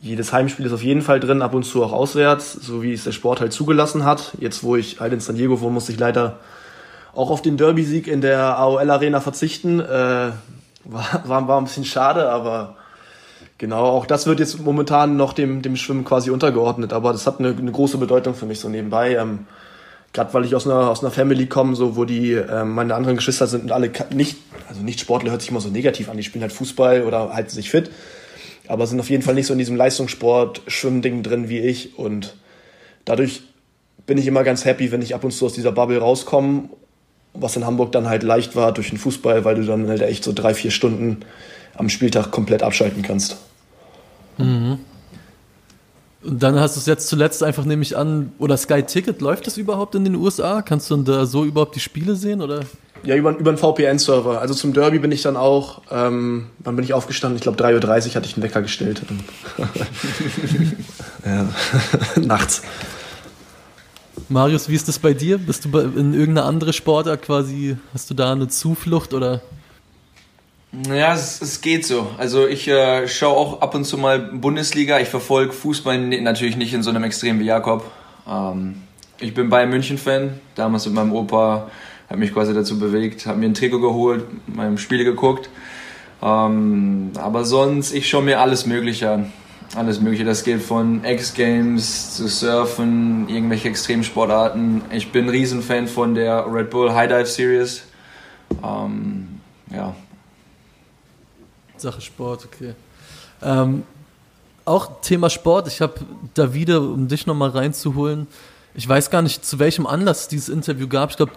D: jedes Heimspiel ist auf jeden Fall drin, ab und zu auch auswärts, so wie es der Sport halt zugelassen hat. Jetzt, wo ich halt in San Diego wohne, musste ich leider auch auf den Derby-Sieg in der AOL Arena verzichten. Äh, war, war, war ein bisschen schade, aber Genau, auch das wird jetzt momentan noch dem, dem Schwimmen quasi untergeordnet, aber das hat eine, eine große Bedeutung für mich so nebenbei. Ähm, Gerade weil ich aus einer, aus einer Family komme, so wo die ähm, meine anderen Geschwister sind und alle nicht, also nicht Sportler hört sich immer so negativ an, die spielen halt Fußball oder halten sich fit, aber sind auf jeden Fall nicht so in diesem Leistungssport, Schwimmding drin wie ich und dadurch bin ich immer ganz happy, wenn ich ab und zu aus dieser Bubble rauskomme, was in Hamburg dann halt leicht war durch den Fußball, weil du dann halt echt so drei, vier Stunden am Spieltag komplett abschalten kannst.
A: Mhm. Und dann hast du es jetzt zuletzt einfach, nehme ich an, oder Sky Ticket, läuft das überhaupt in den USA? Kannst du da so überhaupt die Spiele sehen? Oder?
D: Ja, über, über einen VPN-Server. Also zum Derby bin ich dann auch, ähm, wann bin ich aufgestanden? Ich glaube 3.30 Uhr hatte ich einen Wecker gestellt. ja, nachts.
A: Marius, wie ist das bei dir? Bist du in irgendeiner andere Sportart quasi, hast du da eine Zuflucht oder?
B: Ja, es, es geht so. Also ich äh, schaue auch ab und zu mal Bundesliga. Ich verfolge Fußball natürlich nicht in so einem Extrem wie Jakob. Ähm, ich bin Bayern München-Fan. Damals mit meinem Opa hat mich quasi dazu bewegt, hat mir ein Trikot geholt, meinem Spiel geguckt. Ähm, aber sonst, ich schaue mir alles Mögliche an. alles Mögliche. Das geht von X-Games zu Surfen, irgendwelche Extremsportarten. Ich bin ein Riesenfan von der Red Bull High Dive Series. Ähm, ja.
A: Sache Sport, okay. Ähm, auch Thema Sport. Ich habe da wieder, um dich nochmal reinzuholen, ich weiß gar nicht, zu welchem Anlass dieses Interview gab. Ich glaube,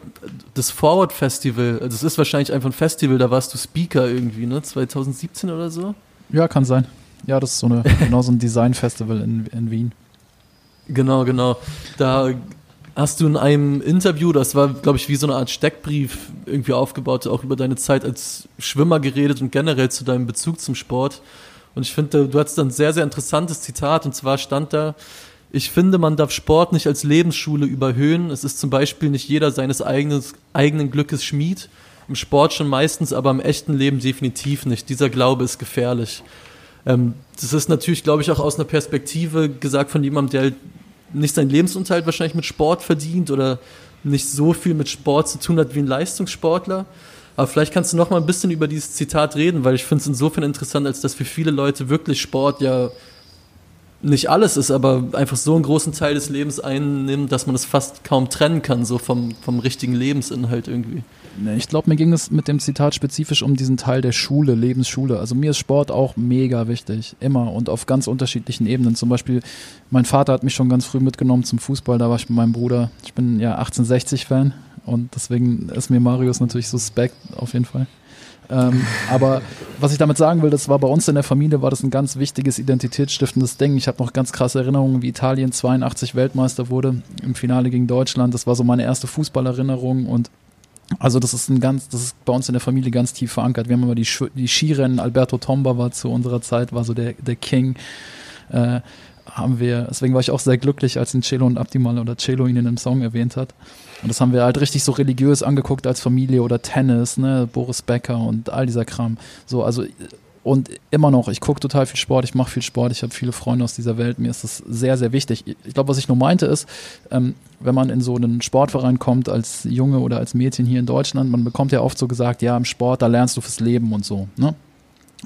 A: das Forward Festival, also es ist wahrscheinlich einfach ein Festival, da warst du Speaker irgendwie, ne? 2017 oder so?
C: Ja, kann sein. Ja, das ist so eine, genau so ein Design-Festival in, in Wien.
A: Genau, genau. Da hast du in einem Interview, das war, glaube ich, wie so eine Art Steckbrief irgendwie aufgebaut, auch über deine Zeit als Schwimmer geredet und generell zu deinem Bezug zum Sport. Und ich finde, du hattest ein sehr, sehr interessantes Zitat und zwar stand da, ich finde, man darf Sport nicht als Lebensschule überhöhen. Es ist zum Beispiel nicht jeder seines eigenen, eigenen Glückes Schmied. Im Sport schon meistens, aber im echten Leben definitiv nicht. Dieser Glaube ist gefährlich. Ähm, das ist natürlich, glaube ich, auch aus einer Perspektive gesagt von jemandem, der halt nicht seinen Lebensunterhalt wahrscheinlich mit Sport verdient oder nicht so viel mit Sport zu tun hat wie ein Leistungssportler. Aber vielleicht kannst du noch mal ein bisschen über dieses Zitat reden, weil ich finde es insofern interessant, als dass für viele Leute wirklich Sport ja nicht alles ist, aber einfach so einen großen Teil des Lebens einnimmt, dass man es fast kaum trennen kann, so vom, vom richtigen Lebensinhalt irgendwie.
C: Ich glaube, mir ging es mit dem Zitat spezifisch um diesen Teil der Schule, Lebensschule. Also mir ist Sport auch mega wichtig, immer und auf ganz unterschiedlichen Ebenen. Zum Beispiel, mein Vater hat mich schon ganz früh mitgenommen zum Fußball, da war ich mit meinem Bruder. Ich bin ja 1860-Fan und deswegen ist mir Marius natürlich suspekt, auf jeden Fall. Ähm, aber was ich damit sagen will, das war bei uns in der Familie, war das ein ganz wichtiges, identitätsstiftendes Ding. Ich habe noch ganz krasse Erinnerungen, wie Italien 82 Weltmeister wurde im Finale gegen Deutschland. Das war so meine erste Fußballerinnerung und also das ist ein ganz, das ist bei uns in der Familie ganz tief verankert. Wir haben immer die, die Skirennen, Alberto Tomba war zu unserer Zeit, war so der, der King. Äh, haben wir, deswegen war ich auch sehr glücklich, als ihn Celo und Abdimal oder Celo ihn in einem Song erwähnt hat. Und das haben wir halt richtig so religiös angeguckt als Familie oder Tennis, ne, Boris Becker und all dieser Kram. So, also und immer noch, ich gucke total viel Sport, ich mache viel Sport, ich habe viele Freunde aus dieser Welt, mir ist das sehr, sehr wichtig. Ich glaube, was ich nur meinte ist, ähm, wenn man in so einen Sportverein kommt als Junge oder als Mädchen hier in Deutschland, man bekommt ja oft so gesagt, ja, im Sport, da lernst du fürs Leben und so. Ne?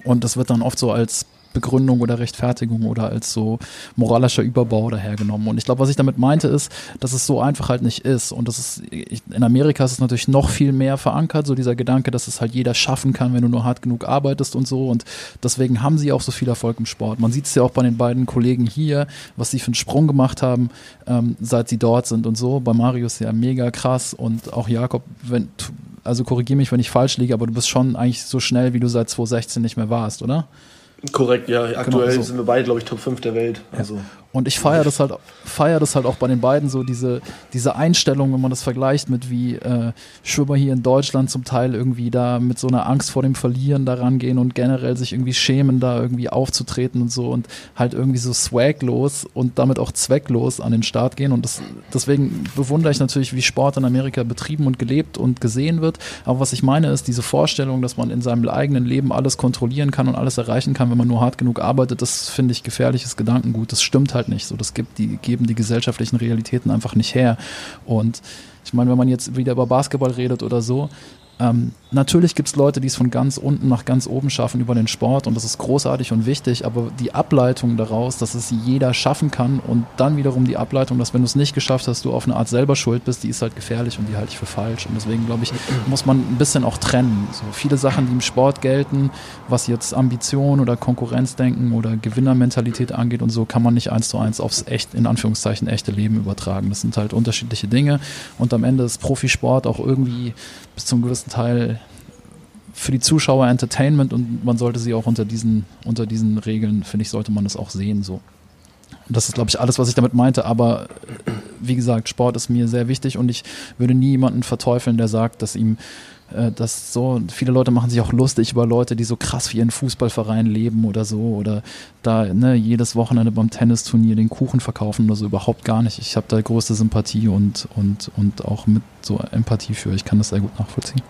C: Und das wird dann oft so als Begründung oder Rechtfertigung oder als so moralischer Überbau dahergenommen. Und ich glaube, was ich damit meinte, ist, dass es so einfach halt nicht ist. Und das ist, in Amerika ist es natürlich noch viel mehr verankert, so dieser Gedanke, dass es halt jeder schaffen kann, wenn du nur hart genug arbeitest und so. Und deswegen haben sie auch so viel Erfolg im Sport. Man sieht es ja auch bei den beiden Kollegen hier, was sie für einen Sprung gemacht haben, ähm, seit sie dort sind und so. Bei Marius ja mega krass und auch Jakob, wenn, also korrigiere mich, wenn ich falsch liege, aber du bist schon eigentlich so schnell, wie du seit 2016 nicht mehr warst, oder?
D: Korrekt, ja. Aktuell genau, so. sind wir beide, glaube ich, Top 5 der Welt. Also. Ja.
C: Und ich feiere das halt, feiere das halt auch bei den beiden so, diese, diese Einstellung, wenn man das vergleicht mit wie äh, Schwimmer hier in Deutschland zum Teil irgendwie da mit so einer Angst vor dem Verlieren da rangehen und generell sich irgendwie schämen, da irgendwie aufzutreten und so und halt irgendwie so swaglos und damit auch zwecklos an den Start gehen. Und das, deswegen bewundere ich natürlich, wie Sport in Amerika betrieben und gelebt und gesehen wird. Aber was ich meine ist, diese Vorstellung, dass man in seinem eigenen Leben alles kontrollieren kann und alles erreichen kann, wenn man nur hart genug arbeitet, das finde ich gefährliches Gedankengut. Das stimmt halt nicht so. Das gibt die, geben die gesellschaftlichen Realitäten einfach nicht her. Und ich meine, wenn man jetzt wieder über Basketball redet oder so, ähm, natürlich gibt es Leute, die es von ganz unten nach ganz oben schaffen über den Sport und das ist großartig und wichtig, aber die Ableitung daraus, dass es jeder schaffen kann und dann wiederum die Ableitung, dass wenn du es nicht geschafft hast, du auf eine Art selber schuld bist, die ist halt gefährlich und die halte ich für falsch und deswegen glaube ich, muss man ein bisschen auch trennen. So viele Sachen, die im Sport gelten, was jetzt Ambition oder Konkurrenzdenken oder Gewinnermentalität angeht und so, kann man nicht eins zu eins aufs echt, in Anführungszeichen, echte Leben übertragen. Das sind halt unterschiedliche Dinge und am Ende ist Profisport auch irgendwie bis zum gewissen Teil für die Zuschauer Entertainment und man sollte sie auch unter diesen, unter diesen Regeln, finde ich, sollte man das auch sehen so. Und das ist, glaube ich, alles, was ich damit meinte. Aber wie gesagt, Sport ist mir sehr wichtig und ich würde nie jemanden verteufeln, der sagt, dass ihm äh, das so, viele Leute machen sich auch lustig über Leute, die so krass wie ihren Fußballverein leben oder so oder da ne, jedes Wochenende beim Tennisturnier den Kuchen verkaufen oder so überhaupt gar nicht. Ich habe da größte Sympathie und, und, und auch mit so Empathie für. Ich kann das sehr gut nachvollziehen.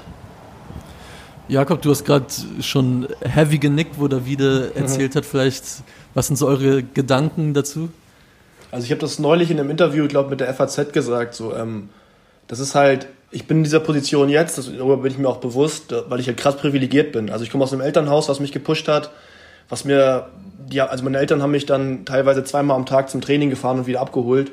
A: Jakob, du hast gerade schon heavy genickt, wo Davide mhm. erzählt hat, vielleicht, was sind so eure Gedanken dazu?
D: Also ich habe das neulich in einem Interview, ich glaube mit der FAZ gesagt, so, ähm, das ist halt, ich bin in dieser Position jetzt, darüber bin ich mir auch bewusst, weil ich halt krass privilegiert bin. Also ich komme aus einem Elternhaus, was mich gepusht hat, was mir, die, also meine Eltern haben mich dann teilweise zweimal am Tag zum Training gefahren und wieder abgeholt.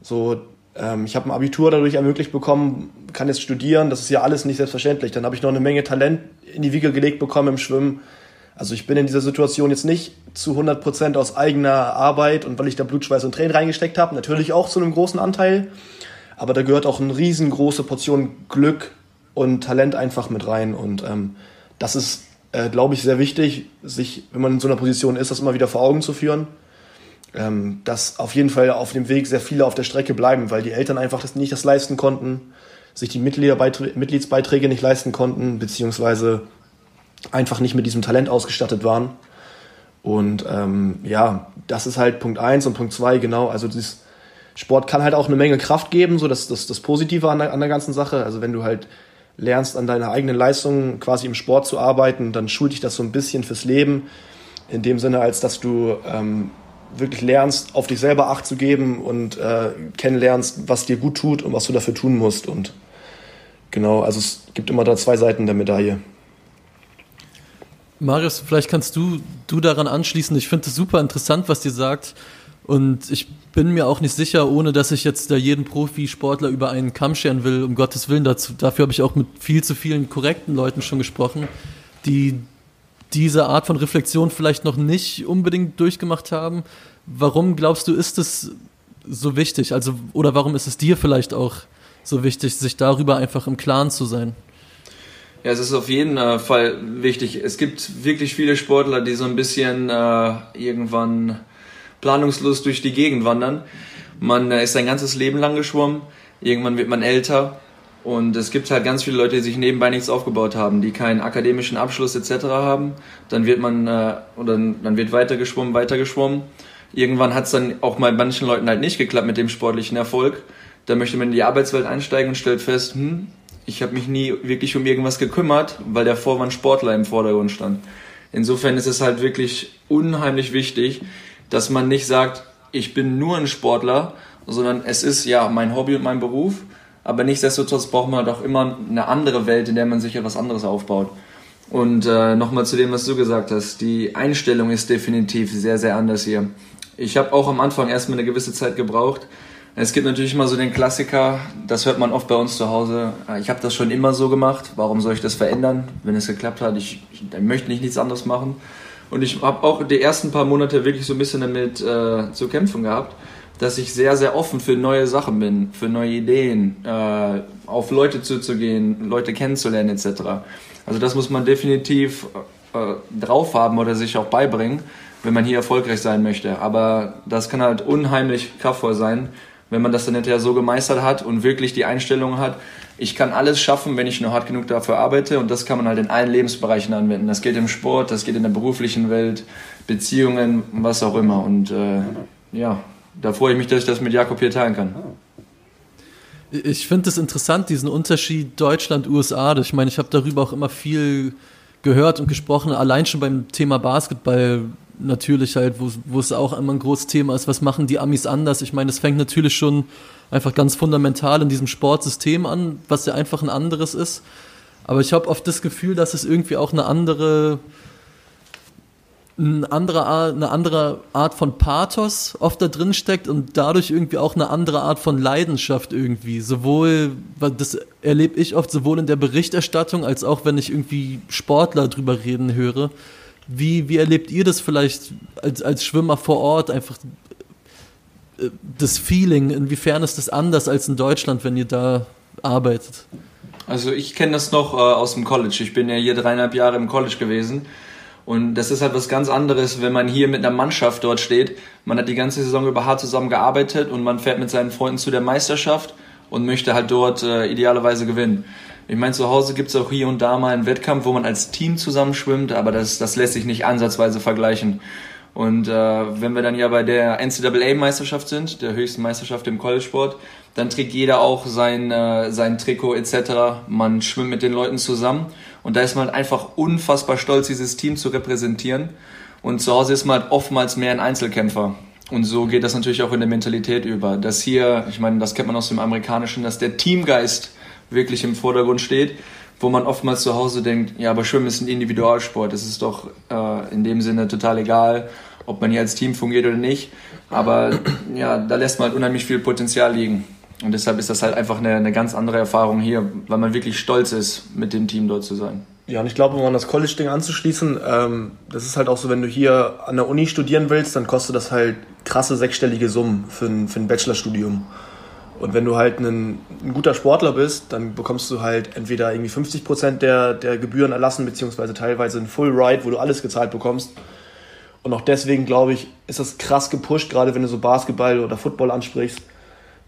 D: So, ähm, ich habe ein Abitur dadurch ermöglicht bekommen, kann jetzt studieren, das ist ja alles nicht selbstverständlich. Dann habe ich noch eine Menge Talent in die Wiege gelegt bekommen im Schwimmen. Also ich bin in dieser Situation jetzt nicht zu 100 Prozent aus eigener Arbeit und weil ich da Blut, Schweiß und Tränen reingesteckt habe, natürlich auch zu einem großen Anteil. Aber da gehört auch eine riesengroße Portion Glück und Talent einfach mit rein. Und ähm, das ist, äh, glaube ich, sehr wichtig, sich, wenn man in so einer Position ist, das immer wieder vor Augen zu führen. Ähm, dass auf jeden Fall auf dem Weg sehr viele auf der Strecke bleiben, weil die Eltern einfach das nicht das leisten konnten, sich die Mitgliedsbeiträge nicht leisten konnten, beziehungsweise einfach nicht mit diesem Talent ausgestattet waren. Und ähm, ja, das ist halt Punkt eins und Punkt zwei genau. Also dieses Sport kann halt auch eine Menge Kraft geben, so das das, das Positive an der, an der ganzen Sache. Also wenn du halt lernst, an deiner eigenen Leistung quasi im Sport zu arbeiten, dann schult dich das so ein bisschen fürs Leben. In dem Sinne, als dass du ähm, wirklich lernst, auf dich selber Acht zu geben und äh, kennenlernst, was dir gut tut und was du dafür tun musst. Und genau, also es gibt immer da zwei Seiten der Medaille.
A: Marius, vielleicht kannst du, du daran anschließen. Ich finde es super interessant, was dir sagt. Und ich bin mir auch nicht sicher, ohne dass ich jetzt da jeden Profisportler über einen Kamm scheren will, um Gottes Willen. Dazu, dafür habe ich auch mit viel zu vielen korrekten Leuten schon gesprochen, die diese Art von Reflexion vielleicht noch nicht unbedingt durchgemacht haben. Warum glaubst du, ist es so wichtig? Also, oder warum ist es dir vielleicht auch so wichtig, sich darüber einfach im Klaren zu sein?
B: Ja, es ist auf jeden äh, Fall wichtig. Es gibt wirklich viele Sportler, die so ein bisschen äh, irgendwann planungslos durch die Gegend wandern. Man äh, ist sein ganzes Leben lang geschwommen, irgendwann wird man älter und es gibt halt ganz viele Leute, die sich nebenbei nichts aufgebaut haben, die keinen akademischen Abschluss etc. haben. Dann wird man äh, oder dann wird weiter geschwommen, weiter geschwommen. Irgendwann hat es dann auch bei manchen Leuten halt nicht geklappt mit dem sportlichen Erfolg. Da möchte man in die Arbeitswelt einsteigen und stellt fest, hm, ich habe mich nie wirklich um irgendwas gekümmert, weil der Vorwand Sportler im Vordergrund stand. Insofern ist es halt wirklich unheimlich wichtig, dass man nicht sagt, ich bin nur ein Sportler, sondern es ist ja mein Hobby und mein Beruf, aber nichtsdestotrotz braucht man auch immer eine andere Welt, in der man sich etwas anderes aufbaut. Und äh, nochmal zu dem, was du gesagt hast, die Einstellung ist definitiv sehr, sehr anders hier. Ich habe auch am Anfang erstmal eine gewisse Zeit gebraucht, es gibt natürlich immer so den Klassiker, das hört man oft bei uns zu Hause. Ah, ich habe das schon immer so gemacht, warum soll ich das verändern, wenn es geklappt hat? Ich, ich möchte nicht nichts anderes machen. Und ich habe auch die ersten paar Monate wirklich so ein bisschen damit äh, zu kämpfen gehabt, dass ich sehr, sehr offen für neue Sachen bin, für neue Ideen, äh, auf Leute zuzugehen, Leute kennenzulernen etc. Also das muss man definitiv äh, drauf haben oder sich auch beibringen, wenn man hier erfolgreich sein möchte. Aber das kann halt unheimlich kraftvoll sein, wenn man das dann hinterher so gemeistert hat und wirklich die Einstellung hat, ich kann alles schaffen, wenn ich nur hart genug dafür arbeite und das kann man halt in allen Lebensbereichen anwenden. Das geht im Sport, das geht in der beruflichen Welt, Beziehungen, was auch immer. Und äh, ja, da freue ich mich, dass ich das mit Jakob hier teilen kann.
A: Ich finde es interessant, diesen Unterschied Deutschland-USA. Ich meine, ich habe darüber auch immer viel gehört und gesprochen, allein schon beim Thema Basketball natürlich halt, wo es auch immer ein großes Thema ist, was machen die Amis anders? Ich meine, es fängt natürlich schon einfach ganz fundamental in diesem Sportsystem an, was ja einfach ein anderes ist. Aber ich habe oft das Gefühl, dass es irgendwie auch eine andere, eine andere, Art, eine andere Art von Pathos oft da drin steckt und dadurch irgendwie auch eine andere Art von Leidenschaft irgendwie. Sowohl, das erlebe ich oft sowohl in der Berichterstattung als auch wenn ich irgendwie Sportler drüber reden höre wie, wie erlebt ihr das vielleicht als, als Schwimmer vor Ort? Einfach das Feeling, inwiefern ist das anders als in Deutschland, wenn ihr da arbeitet?
B: Also ich kenne das noch äh, aus dem College. Ich bin ja hier dreieinhalb Jahre im College gewesen. Und das ist halt was ganz anderes, wenn man hier mit einer Mannschaft dort steht. Man hat die ganze Saison über hart zusammengearbeitet und man fährt mit seinen Freunden zu der Meisterschaft und möchte halt dort äh, idealerweise gewinnen. Ich meine, zu Hause gibt es auch hier und da mal einen Wettkampf, wo man als Team zusammenschwimmt, aber das, das lässt sich nicht ansatzweise vergleichen. Und äh, wenn wir dann ja bei der NCAA-Meisterschaft sind, der höchsten Meisterschaft im College-Sport, dann trägt jeder auch sein, äh, sein Trikot etc. Man schwimmt mit den Leuten zusammen und da ist man einfach unfassbar stolz, dieses Team zu repräsentieren. Und zu Hause ist man halt oftmals mehr ein Einzelkämpfer. Und so geht das natürlich auch in der Mentalität über. Dass hier, ich meine, das kennt man aus dem Amerikanischen, dass der Teamgeist wirklich im Vordergrund steht. wo man oftmals zu Hause denkt, ja, aber Schwimmen ist ein Individualsport. Es ist doch äh, in dem Sinne total egal, ob man hier als Team fungiert oder nicht. Aber ja, da lässt man halt unheimlich viel Potenzial liegen. Und deshalb ist das halt einfach eine, eine ganz andere Erfahrung hier, weil man wirklich stolz ist, mit dem Team dort zu sein.
D: Ja, und ich glaube, um an das College-Ding anzuschließen, ähm, das ist halt auch so, wenn du hier an der Uni studieren willst, dann kostet das halt krasse sechsstellige Summen für ein, für ein Bachelorstudium. Und wenn du halt ein, ein, guter Sportler bist, dann bekommst du halt entweder irgendwie 50 Prozent der, der Gebühren erlassen, beziehungsweise teilweise ein Full Ride, wo du alles gezahlt bekommst. Und auch deswegen, glaube ich, ist das krass gepusht, gerade wenn du so Basketball oder Football ansprichst,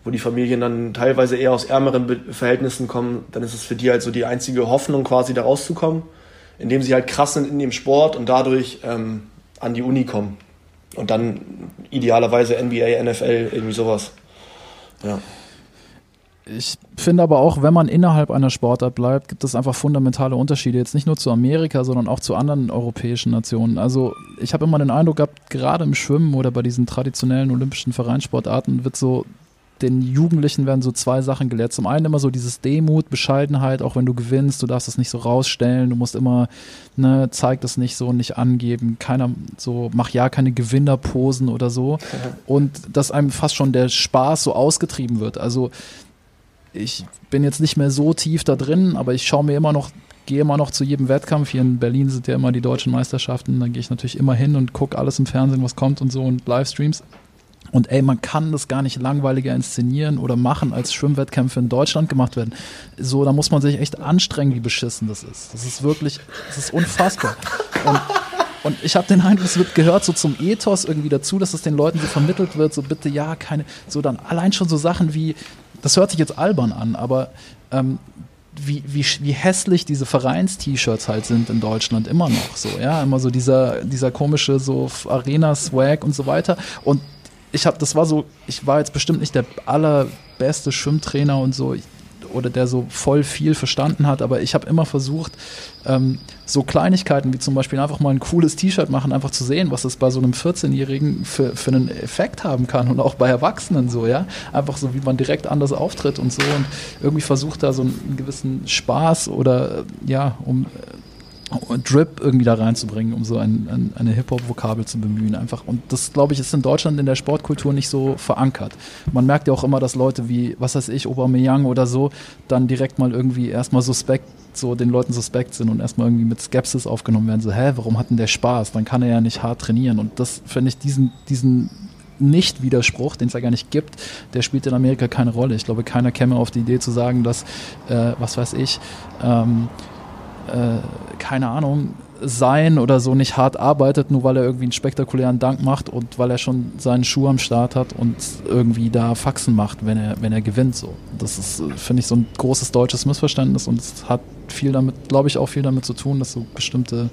D: wo die Familien dann teilweise eher aus ärmeren Verhältnissen kommen, dann ist es für die halt so die einzige Hoffnung, quasi da rauszukommen, indem sie halt krass sind in dem Sport und dadurch ähm, an die Uni kommen. Und dann idealerweise NBA, NFL, irgendwie sowas. Ja.
C: Ich finde aber auch, wenn man innerhalb einer Sportart bleibt, gibt es einfach fundamentale Unterschiede. Jetzt nicht nur zu Amerika, sondern auch zu anderen europäischen Nationen. Also ich habe immer den Eindruck gehabt, gerade im Schwimmen oder bei diesen traditionellen olympischen Vereinssportarten wird so den Jugendlichen werden so zwei Sachen gelehrt. Zum einen immer so dieses Demut, Bescheidenheit, auch wenn du gewinnst, du darfst es nicht so rausstellen, du musst immer, ne, zeig das nicht so, nicht angeben, keiner so, mach ja keine Gewinnerposen oder so. Und dass einem fast schon der Spaß so ausgetrieben wird. Also ich bin jetzt nicht mehr so tief da drin, aber ich schaue mir immer noch, gehe immer noch zu jedem Wettkampf. Hier in Berlin sind ja immer die deutschen Meisterschaften. Da gehe ich natürlich immer hin und gucke alles im Fernsehen, was kommt und so und Livestreams. Und ey, man kann das gar nicht langweiliger inszenieren oder machen, als Schwimmwettkämpfe in Deutschland gemacht werden. So, da muss man sich echt anstrengen, wie beschissen das ist. Das ist wirklich, das ist unfassbar. Und, und ich habe den Eindruck, es wird gehört so zum Ethos irgendwie dazu, dass es den Leuten so vermittelt wird, so bitte ja, keine, so dann allein schon so Sachen wie, das hört sich jetzt albern an, aber ähm, wie, wie, wie hässlich diese Vereins-T-Shirts halt sind in Deutschland immer noch so, ja, immer so dieser, dieser komische so Arena-Swag und so weiter. Und ich habe, das war so, ich war jetzt bestimmt nicht der allerbeste Schwimmtrainer und so, oder der so voll viel verstanden hat, aber ich habe immer versucht, ähm, so Kleinigkeiten wie zum Beispiel einfach mal ein cooles T-Shirt machen, einfach zu sehen, was es bei so einem 14-Jährigen für, für einen Effekt haben kann und auch bei Erwachsenen so, ja. Einfach so, wie man direkt anders auftritt und so und irgendwie versucht da so einen gewissen Spaß oder ja, um Drip irgendwie da reinzubringen, um so ein, ein, eine Hip-Hop-Vokabel zu bemühen. Einfach. Und das, glaube ich, ist in Deutschland in der Sportkultur nicht so verankert. Man merkt ja auch immer, dass Leute wie, was weiß ich, Aubameyang oder so, dann direkt mal irgendwie erstmal suspekt, so den Leuten suspekt sind und erstmal irgendwie mit Skepsis aufgenommen werden. So, hä, warum hat denn der Spaß? Dann kann er ja nicht hart trainieren. Und das finde ich diesen, diesen nicht-Widerspruch, den es ja gar nicht gibt, der spielt in Amerika keine Rolle. Ich glaube, keiner käme auf die Idee zu sagen, dass, äh, was weiß ich, ähm, äh, keine Ahnung, sein oder so nicht hart arbeitet, nur weil er irgendwie einen spektakulären Dank macht und weil er schon seinen Schuh am Start hat und irgendwie da Faxen macht, wenn er, wenn er gewinnt. So. Das ist, finde ich, so ein großes deutsches Missverständnis und es hat viel damit, glaube ich, auch viel damit zu tun, dass so bestimmte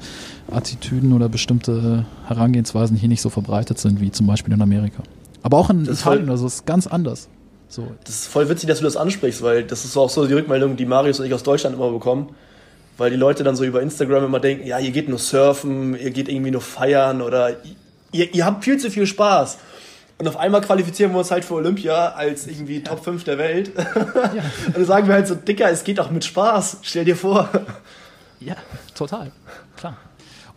C: Attitüden oder bestimmte Herangehensweisen hier nicht so verbreitet sind, wie zum Beispiel in Amerika. Aber auch in das Italien, also es ist ganz anders. So.
D: Das ist voll witzig, dass du das ansprichst, weil das ist auch so die Rückmeldung, die Marius und ich aus Deutschland immer bekommen weil die Leute dann so über Instagram immer denken, ja, ihr geht nur surfen, ihr geht irgendwie nur feiern oder ihr, ihr habt viel zu viel Spaß. Und auf einmal qualifizieren wir uns halt für Olympia als irgendwie Top 5 der Welt. Ja. Und dann sagen wir halt so, Dicker, es geht auch mit Spaß. Stell dir vor.
C: Ja, total. Klar.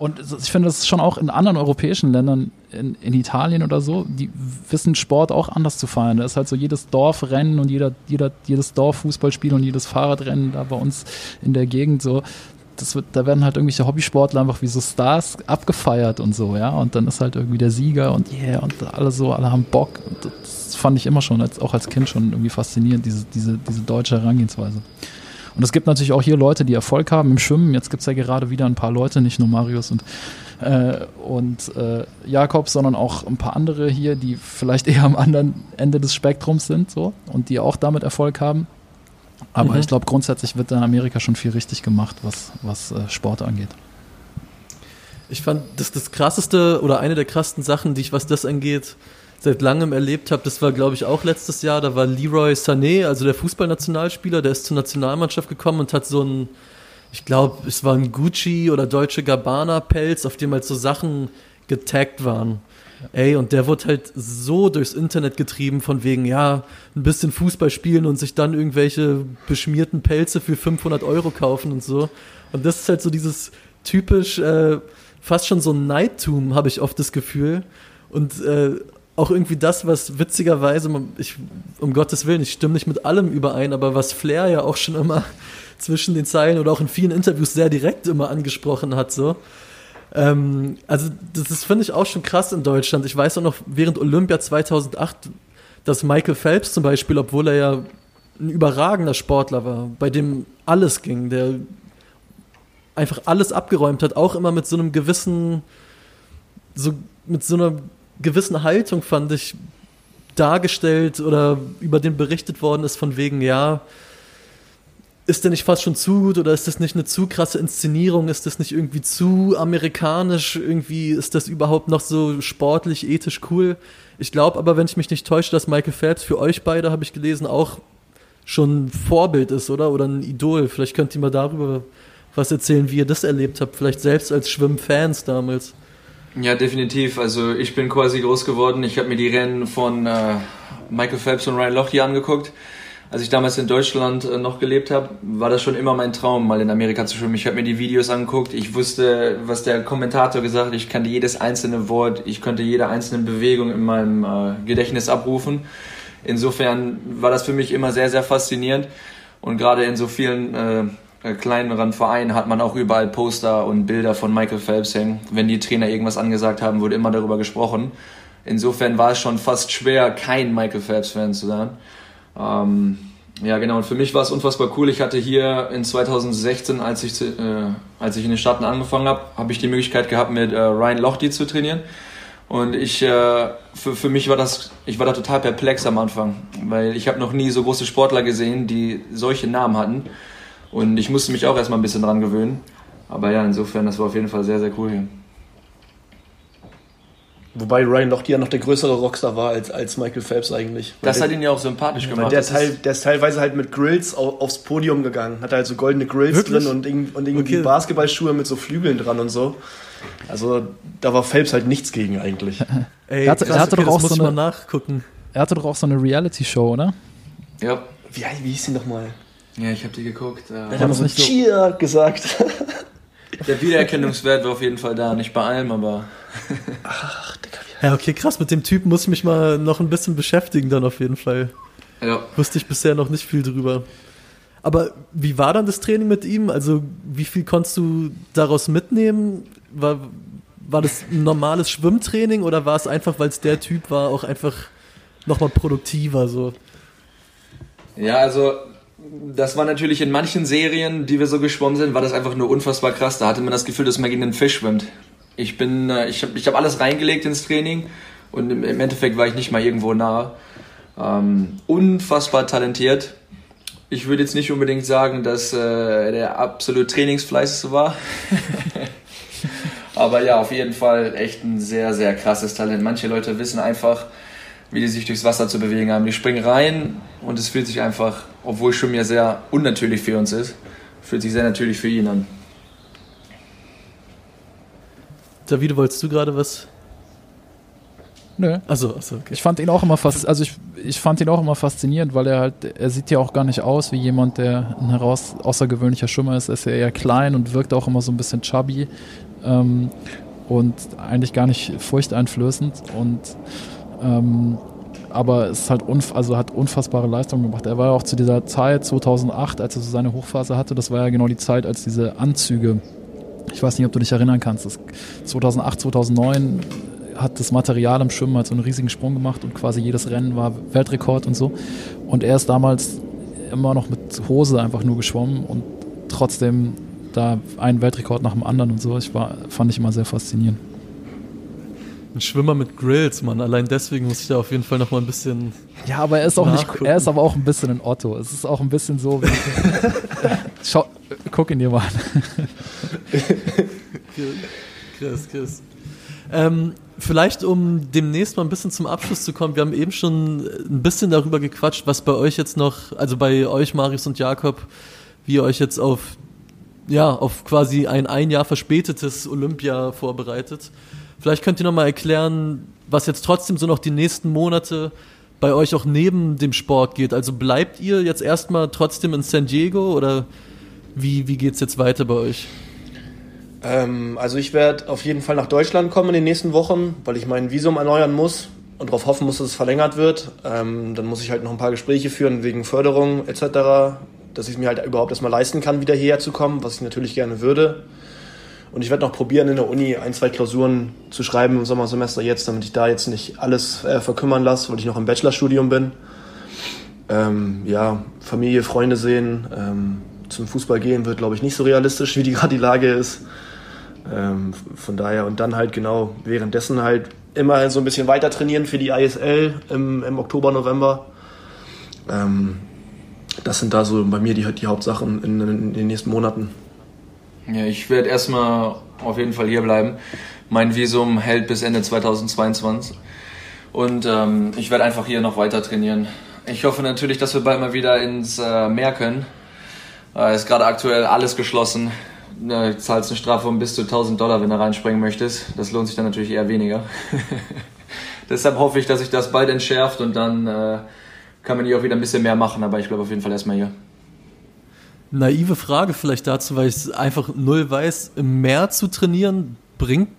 C: Und ich finde, das ist schon auch in anderen europäischen Ländern, in, in, Italien oder so, die wissen Sport auch anders zu feiern. Da ist halt so jedes Dorfrennen und jeder, jeder, jedes Dorffußballspiel und jedes Fahrradrennen da bei uns in der Gegend so. Das wird, da werden halt irgendwelche Hobbysportler einfach wie so Stars abgefeiert und so, ja. Und dann ist halt irgendwie der Sieger und yeah, und alle so, alle haben Bock. Und das fand ich immer schon, als, auch als Kind schon irgendwie faszinierend, diese, diese, diese deutsche Herangehensweise. Und es gibt natürlich auch hier Leute, die Erfolg haben im Schwimmen. Jetzt gibt es ja gerade wieder ein paar Leute, nicht nur Marius und, äh, und äh, Jakob, sondern auch ein paar andere hier, die vielleicht eher am anderen Ende des Spektrums sind so und die auch damit Erfolg haben. Aber mhm. ich glaube, grundsätzlich wird da in Amerika schon viel richtig gemacht, was, was äh, Sport angeht.
A: Ich fand das, das krasseste oder eine der krassesten Sachen, die ich, was das angeht, seit langem erlebt habe, das war glaube ich auch letztes Jahr, da war Leroy Sané, also der Fußballnationalspieler, der ist zur Nationalmannschaft gekommen und hat so ein, ich glaube, es war ein Gucci oder deutsche Gabbana Pelz, auf dem halt so Sachen getaggt waren. Ey, und der wurde halt so durchs Internet getrieben, von wegen, ja, ein bisschen Fußball spielen und sich dann irgendwelche beschmierten Pelze für 500 Euro kaufen und so. Und das ist halt so dieses typisch, äh, fast schon so ein Neidtum, habe ich oft das Gefühl. Und äh, auch irgendwie das, was witzigerweise, ich, um Gottes Willen, ich stimme nicht mit allem überein, aber was Flair ja auch schon immer zwischen den Zeilen oder auch in vielen Interviews sehr direkt immer angesprochen hat, so. Ähm, also, das ist, finde ich, auch schon krass in Deutschland. Ich weiß auch noch, während Olympia 2008, dass Michael Phelps zum Beispiel, obwohl er ja ein überragender Sportler war, bei dem alles ging, der einfach alles abgeräumt hat, auch immer mit so einem gewissen, so mit so einer gewissen Haltung, fand ich, dargestellt oder über den berichtet worden ist, von wegen, ja, ist der nicht fast schon zu gut oder ist das nicht eine zu krasse Inszenierung? Ist das nicht irgendwie zu amerikanisch? Irgendwie ist das überhaupt noch so sportlich, ethisch cool? Ich glaube aber, wenn ich mich nicht täusche, dass Michael Phelps für euch beide, habe ich gelesen, auch schon ein Vorbild ist, oder? Oder ein Idol. Vielleicht könnt ihr mal darüber was erzählen, wie ihr das erlebt habt. Vielleicht selbst als Schwimmfans damals.
B: Ja, definitiv. Also ich bin quasi groß geworden. Ich habe mir die Rennen von äh, Michael Phelps und Ryan Lochte angeguckt. Als ich damals in Deutschland äh, noch gelebt habe, war das schon immer mein Traum, mal in Amerika zu schwimmen. Ich habe mir die Videos angeguckt. Ich wusste, was der Kommentator gesagt hat. Ich kannte jedes einzelne Wort. Ich konnte jede einzelne Bewegung in meinem äh, Gedächtnis abrufen. Insofern war das für mich immer sehr, sehr faszinierend. Und gerade in so vielen äh, kleineren Vereinen hat man auch überall Poster und Bilder von Michael Phelps hängen. Wenn die Trainer irgendwas angesagt haben, wurde immer darüber gesprochen. Insofern war es schon fast schwer, kein Michael Phelps-Fan zu sein. Ähm, ja, genau. Und für mich war es unfassbar cool. Ich hatte hier in 2016, als ich, äh, als ich in den Staaten angefangen habe, habe ich die Möglichkeit gehabt, mit äh, Ryan Lochte zu trainieren. Und ich, äh, für, für mich war das, ich war da total perplex am Anfang, weil ich habe noch nie so große Sportler gesehen, die solche Namen hatten. Und ich musste mich auch erstmal ein bisschen dran gewöhnen. Aber ja, insofern, das war auf jeden Fall sehr, sehr cool hier.
D: Wobei Ryan noch ja noch der größere Rockstar war als, als Michael Phelps eigentlich.
B: Das
D: der,
B: hat ihn ja auch sympathisch gemacht.
D: Der, Teil, der, ist teilweise halt mit Grills aufs Podium gegangen. Hat halt so goldene Grills Wirklich? drin und, und irgendwie okay. Basketballschuhe mit so Flügeln dran und so. Also da war Phelps halt nichts gegen eigentlich.
C: Ey, er hatte, krass, er hatte okay, doch auch so eine, nachgucken. Er hatte doch auch so eine Reality-Show, oder?
B: Ja.
D: Wie, wie hieß die nochmal?
B: Ja, ich habe die geguckt. Äh,
D: er hat so Cheer gesagt.
B: Der Wiedererkennungswert war auf jeden Fall da, nicht bei allem, aber.
A: Ach, Digga. Ja, okay, krass. Mit dem Typ muss ich mich mal noch ein bisschen beschäftigen, dann auf jeden Fall. Ja. Wusste ich bisher noch nicht viel drüber. Aber wie war dann das Training mit ihm? Also, wie viel konntest du daraus mitnehmen? War, war das ein normales Schwimmtraining oder war es einfach, weil es der Typ war, auch einfach nochmal produktiver so?
B: Ja, also das war natürlich in manchen Serien, die wir so geschwommen sind, war das einfach nur unfassbar krass. Da hatte man das Gefühl, dass man gegen einen Fisch schwimmt. Ich bin, äh, ich habe ich hab alles reingelegt ins Training und im, Endeffekt war ich nicht mal irgendwo nah. Ähm, unfassbar talentiert. Ich würde jetzt nicht unbedingt sagen, dass äh, der absolut Trainingsfleißigste war. Aber ja, auf jeden Fall echt ein sehr, sehr krasses Talent. Manche Leute wissen einfach, wie die sich durchs Wasser zu bewegen haben. Die springen rein und es fühlt sich einfach, obwohl Schwimmen ja sehr unnatürlich für uns ist, fühlt sich sehr natürlich für ihn an.
A: David, wolltest du gerade was?
C: Nö. Also, also okay. Ich fand ihn auch immer fast, also ich, ich fand ihn auch immer faszinierend, weil er halt, er sieht ja auch gar nicht aus wie jemand, der ein heraus außergewöhnlicher Schwimmer ist. Er ist ja eher klein und wirkt auch immer so ein bisschen chubby ähm, und eigentlich gar nicht furchteinflößend und ähm, aber ist halt unf also hat unfassbare Leistungen gemacht. Er war ja auch zu dieser Zeit 2008, als er so seine Hochphase hatte, das war ja genau die Zeit, als diese Anzüge, ich weiß nicht, ob du dich erinnern kannst, 2008, 2009 hat das Material im Schwimmen halt so einen riesigen Sprung gemacht und quasi jedes Rennen war Weltrekord und so. Und er ist damals immer noch mit Hose einfach nur geschwommen und trotzdem da einen Weltrekord nach dem anderen und so. Ich war, fand ich immer sehr faszinierend.
A: Ein Schwimmer mit Grills, Mann. Allein deswegen muss ich da auf jeden Fall noch mal ein bisschen.
C: Ja, aber er ist auch nachgucken. nicht. Er ist aber auch ein bisschen ein Otto. Es ist auch ein bisschen so. Wie, Schau, guck ihn dir mal an.
A: Chris, Chris. Ähm, vielleicht, um demnächst mal ein bisschen zum Abschluss zu kommen. Wir haben eben schon ein bisschen darüber gequatscht, was bei euch jetzt noch, also bei euch, Marius und Jakob, wie ihr euch jetzt auf, ja, auf quasi ein ein Jahr verspätetes Olympia vorbereitet. Vielleicht könnt ihr nochmal erklären, was jetzt trotzdem so noch die nächsten Monate bei euch auch neben dem Sport geht. Also bleibt ihr jetzt erstmal trotzdem in San Diego oder wie, wie geht es jetzt weiter bei euch?
D: Ähm, also ich werde auf jeden Fall nach Deutschland kommen in den nächsten Wochen, weil ich mein Visum erneuern muss und darauf hoffen muss, dass es verlängert wird. Ähm, dann muss ich halt noch ein paar Gespräche führen wegen Förderung etc., dass ich es mir halt überhaupt erstmal leisten kann, wieder hierher zu kommen, was ich natürlich gerne würde. Und ich werde noch probieren, in der Uni ein, zwei Klausuren zu schreiben im Sommersemester jetzt, damit ich da jetzt nicht alles äh, verkümmern lasse, weil ich noch im Bachelorstudium bin. Ähm, ja, Familie, Freunde sehen, ähm, zum Fußball gehen wird, glaube ich, nicht so realistisch, wie die gerade die Lage ist. Ähm, von daher und dann halt genau währenddessen halt immer so ein bisschen weiter trainieren für die ISL im, im Oktober, November. Ähm, das sind da so bei mir die, die Hauptsachen in, in den nächsten Monaten.
B: Ja, ich werde erstmal auf jeden Fall hier bleiben. Mein Visum hält bis Ende 2022. Und ähm, ich werde einfach hier noch weiter trainieren. Ich hoffe natürlich, dass wir bald mal wieder ins äh, Meer können. Äh, ist gerade aktuell alles geschlossen. Du zahlst eine Strafe von bis zu 1000 Dollar, wenn du reinspringen möchtest. Das lohnt sich dann natürlich eher weniger. Deshalb hoffe ich, dass sich das bald entschärft und dann äh, kann man hier auch wieder ein bisschen mehr machen. Aber ich bleibe auf jeden Fall erstmal hier.
A: Naive Frage vielleicht dazu, weil ich es einfach null weiß. Im Meer zu trainieren, bringt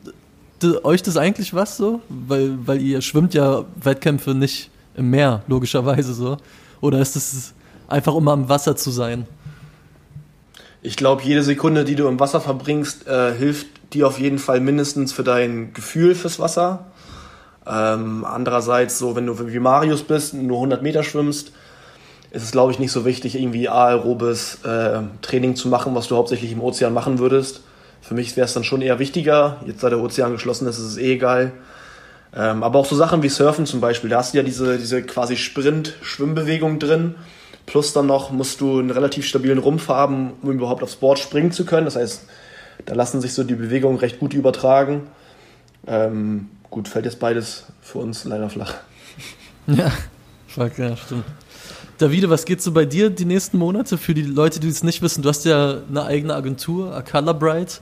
A: euch das eigentlich was so? Weil, weil ihr schwimmt ja Wettkämpfe nicht im Meer, logischerweise so. Oder ist es einfach, um am Wasser zu sein?
D: Ich glaube, jede Sekunde, die du im Wasser verbringst, äh, hilft dir auf jeden Fall mindestens für dein Gefühl fürs Wasser. Ähm, andererseits, so wenn du wie Marius bist und nur 100 Meter schwimmst, ist es, glaube ich, nicht so wichtig, irgendwie aerobes äh, Training zu machen, was du hauptsächlich im Ozean machen würdest. Für mich wäre es dann schon eher wichtiger. Jetzt, da der Ozean geschlossen ist, ist es eh egal. Ähm, aber auch so Sachen wie Surfen zum Beispiel, da hast du ja diese, diese quasi Sprint-Schwimmbewegung drin. Plus dann noch musst du einen relativ stabilen Rumpf haben, um überhaupt aufs Board springen zu können. Das heißt, da lassen sich so die Bewegungen recht gut übertragen. Ähm, gut, fällt jetzt beides für uns leider flach.
A: Ja, fuck, ja, stimmt. Davide, was geht so bei dir die nächsten Monate? Für die Leute, die es nicht wissen, du hast ja eine eigene Agentur, Bright.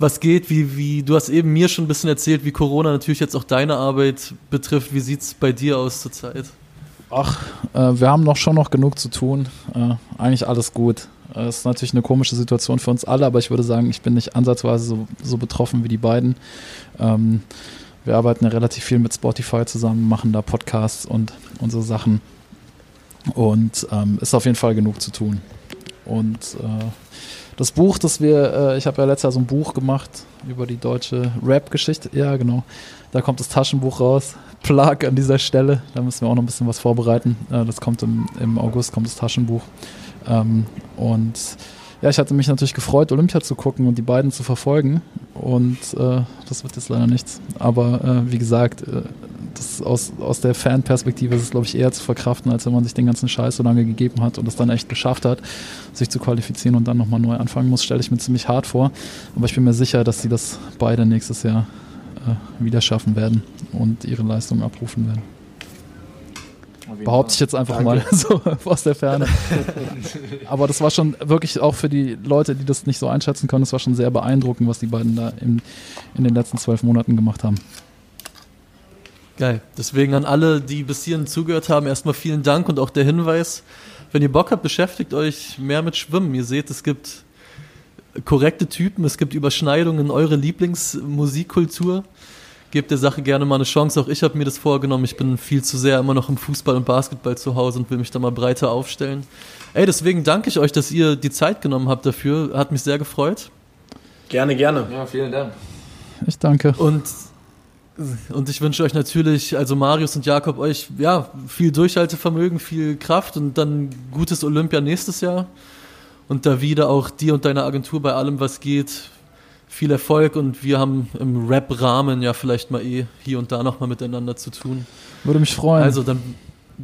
A: Was geht? Wie, wie, du hast eben mir schon ein bisschen erzählt, wie Corona natürlich jetzt auch deine Arbeit betrifft. Wie sieht es bei dir aus zurzeit?
C: Ach, äh, wir haben noch schon noch genug zu tun. Äh, eigentlich alles gut. Es äh, ist natürlich eine komische Situation für uns alle, aber ich würde sagen, ich bin nicht ansatzweise so, so betroffen wie die beiden. Ähm, wir arbeiten ja relativ viel mit Spotify zusammen, machen da Podcasts und, so Sachen. Und ähm, ist auf jeden Fall genug zu tun. Und äh, das Buch, das wir, äh, ich habe ja letztes Jahr so ein Buch gemacht über die deutsche Rap-Geschichte. Ja, genau. Da kommt das Taschenbuch raus. Plug an dieser Stelle. Da müssen wir auch noch ein bisschen was vorbereiten. Äh, das kommt im, im August, kommt das Taschenbuch. Ähm, und ja, ich hatte mich natürlich gefreut, Olympia zu gucken und die beiden zu verfolgen. Und äh, das wird jetzt leider nichts. Aber äh, wie gesagt, äh, das aus, aus der Fanperspektive ist es, glaube ich, eher zu verkraften, als wenn man sich den ganzen Scheiß so lange gegeben hat und es dann echt geschafft hat, sich zu qualifizieren und dann nochmal neu anfangen muss, stelle ich mir ziemlich hart vor. Aber ich bin mir sicher, dass sie das beide nächstes Jahr äh, wieder schaffen werden und ihre Leistung abrufen werden. Behaupte ich jetzt einfach Danke. mal so aus der Ferne. Aber das war schon wirklich auch für die Leute, die das nicht so einschätzen können, das war schon sehr beeindruckend, was die beiden da in, in den letzten zwölf Monaten gemacht haben.
A: Geil. Deswegen an alle, die bis hierhin zugehört haben, erstmal vielen Dank und auch der Hinweis, wenn ihr Bock habt, beschäftigt euch mehr mit Schwimmen. Ihr seht, es gibt korrekte Typen, es gibt Überschneidungen in eure Lieblingsmusikkultur. Gebt der Sache gerne mal eine Chance. Auch ich habe mir das vorgenommen. Ich bin viel zu sehr immer noch im Fußball und Basketball zu Hause und will mich da mal breiter aufstellen. Ey, deswegen danke ich euch, dass ihr die Zeit genommen habt dafür. Hat mich sehr gefreut.
D: Gerne, gerne.
B: Ja, vielen Dank.
C: Ich danke.
A: Und und ich wünsche euch natürlich, also Marius und Jakob, euch ja viel Durchhaltevermögen, viel Kraft und dann gutes Olympia nächstes Jahr. Und da wieder auch dir und deiner Agentur bei allem, was geht, viel Erfolg und wir haben im Rap-Rahmen ja vielleicht mal eh hier und da nochmal miteinander zu tun.
C: Würde mich freuen.
A: Also dann,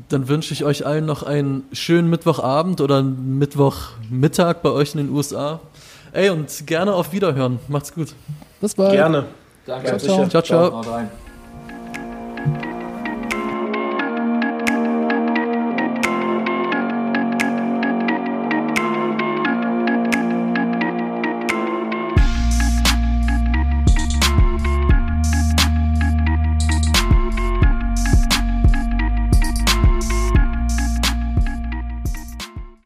A: dann wünsche ich euch allen noch einen schönen Mittwochabend oder Mittwochmittag bei euch in den USA. Ey, und gerne auf Wiederhören. Macht's gut.
C: Bis bald.
D: Gerne.
B: Danke.
A: Ciao, ciao. ciao, ciao. ciao.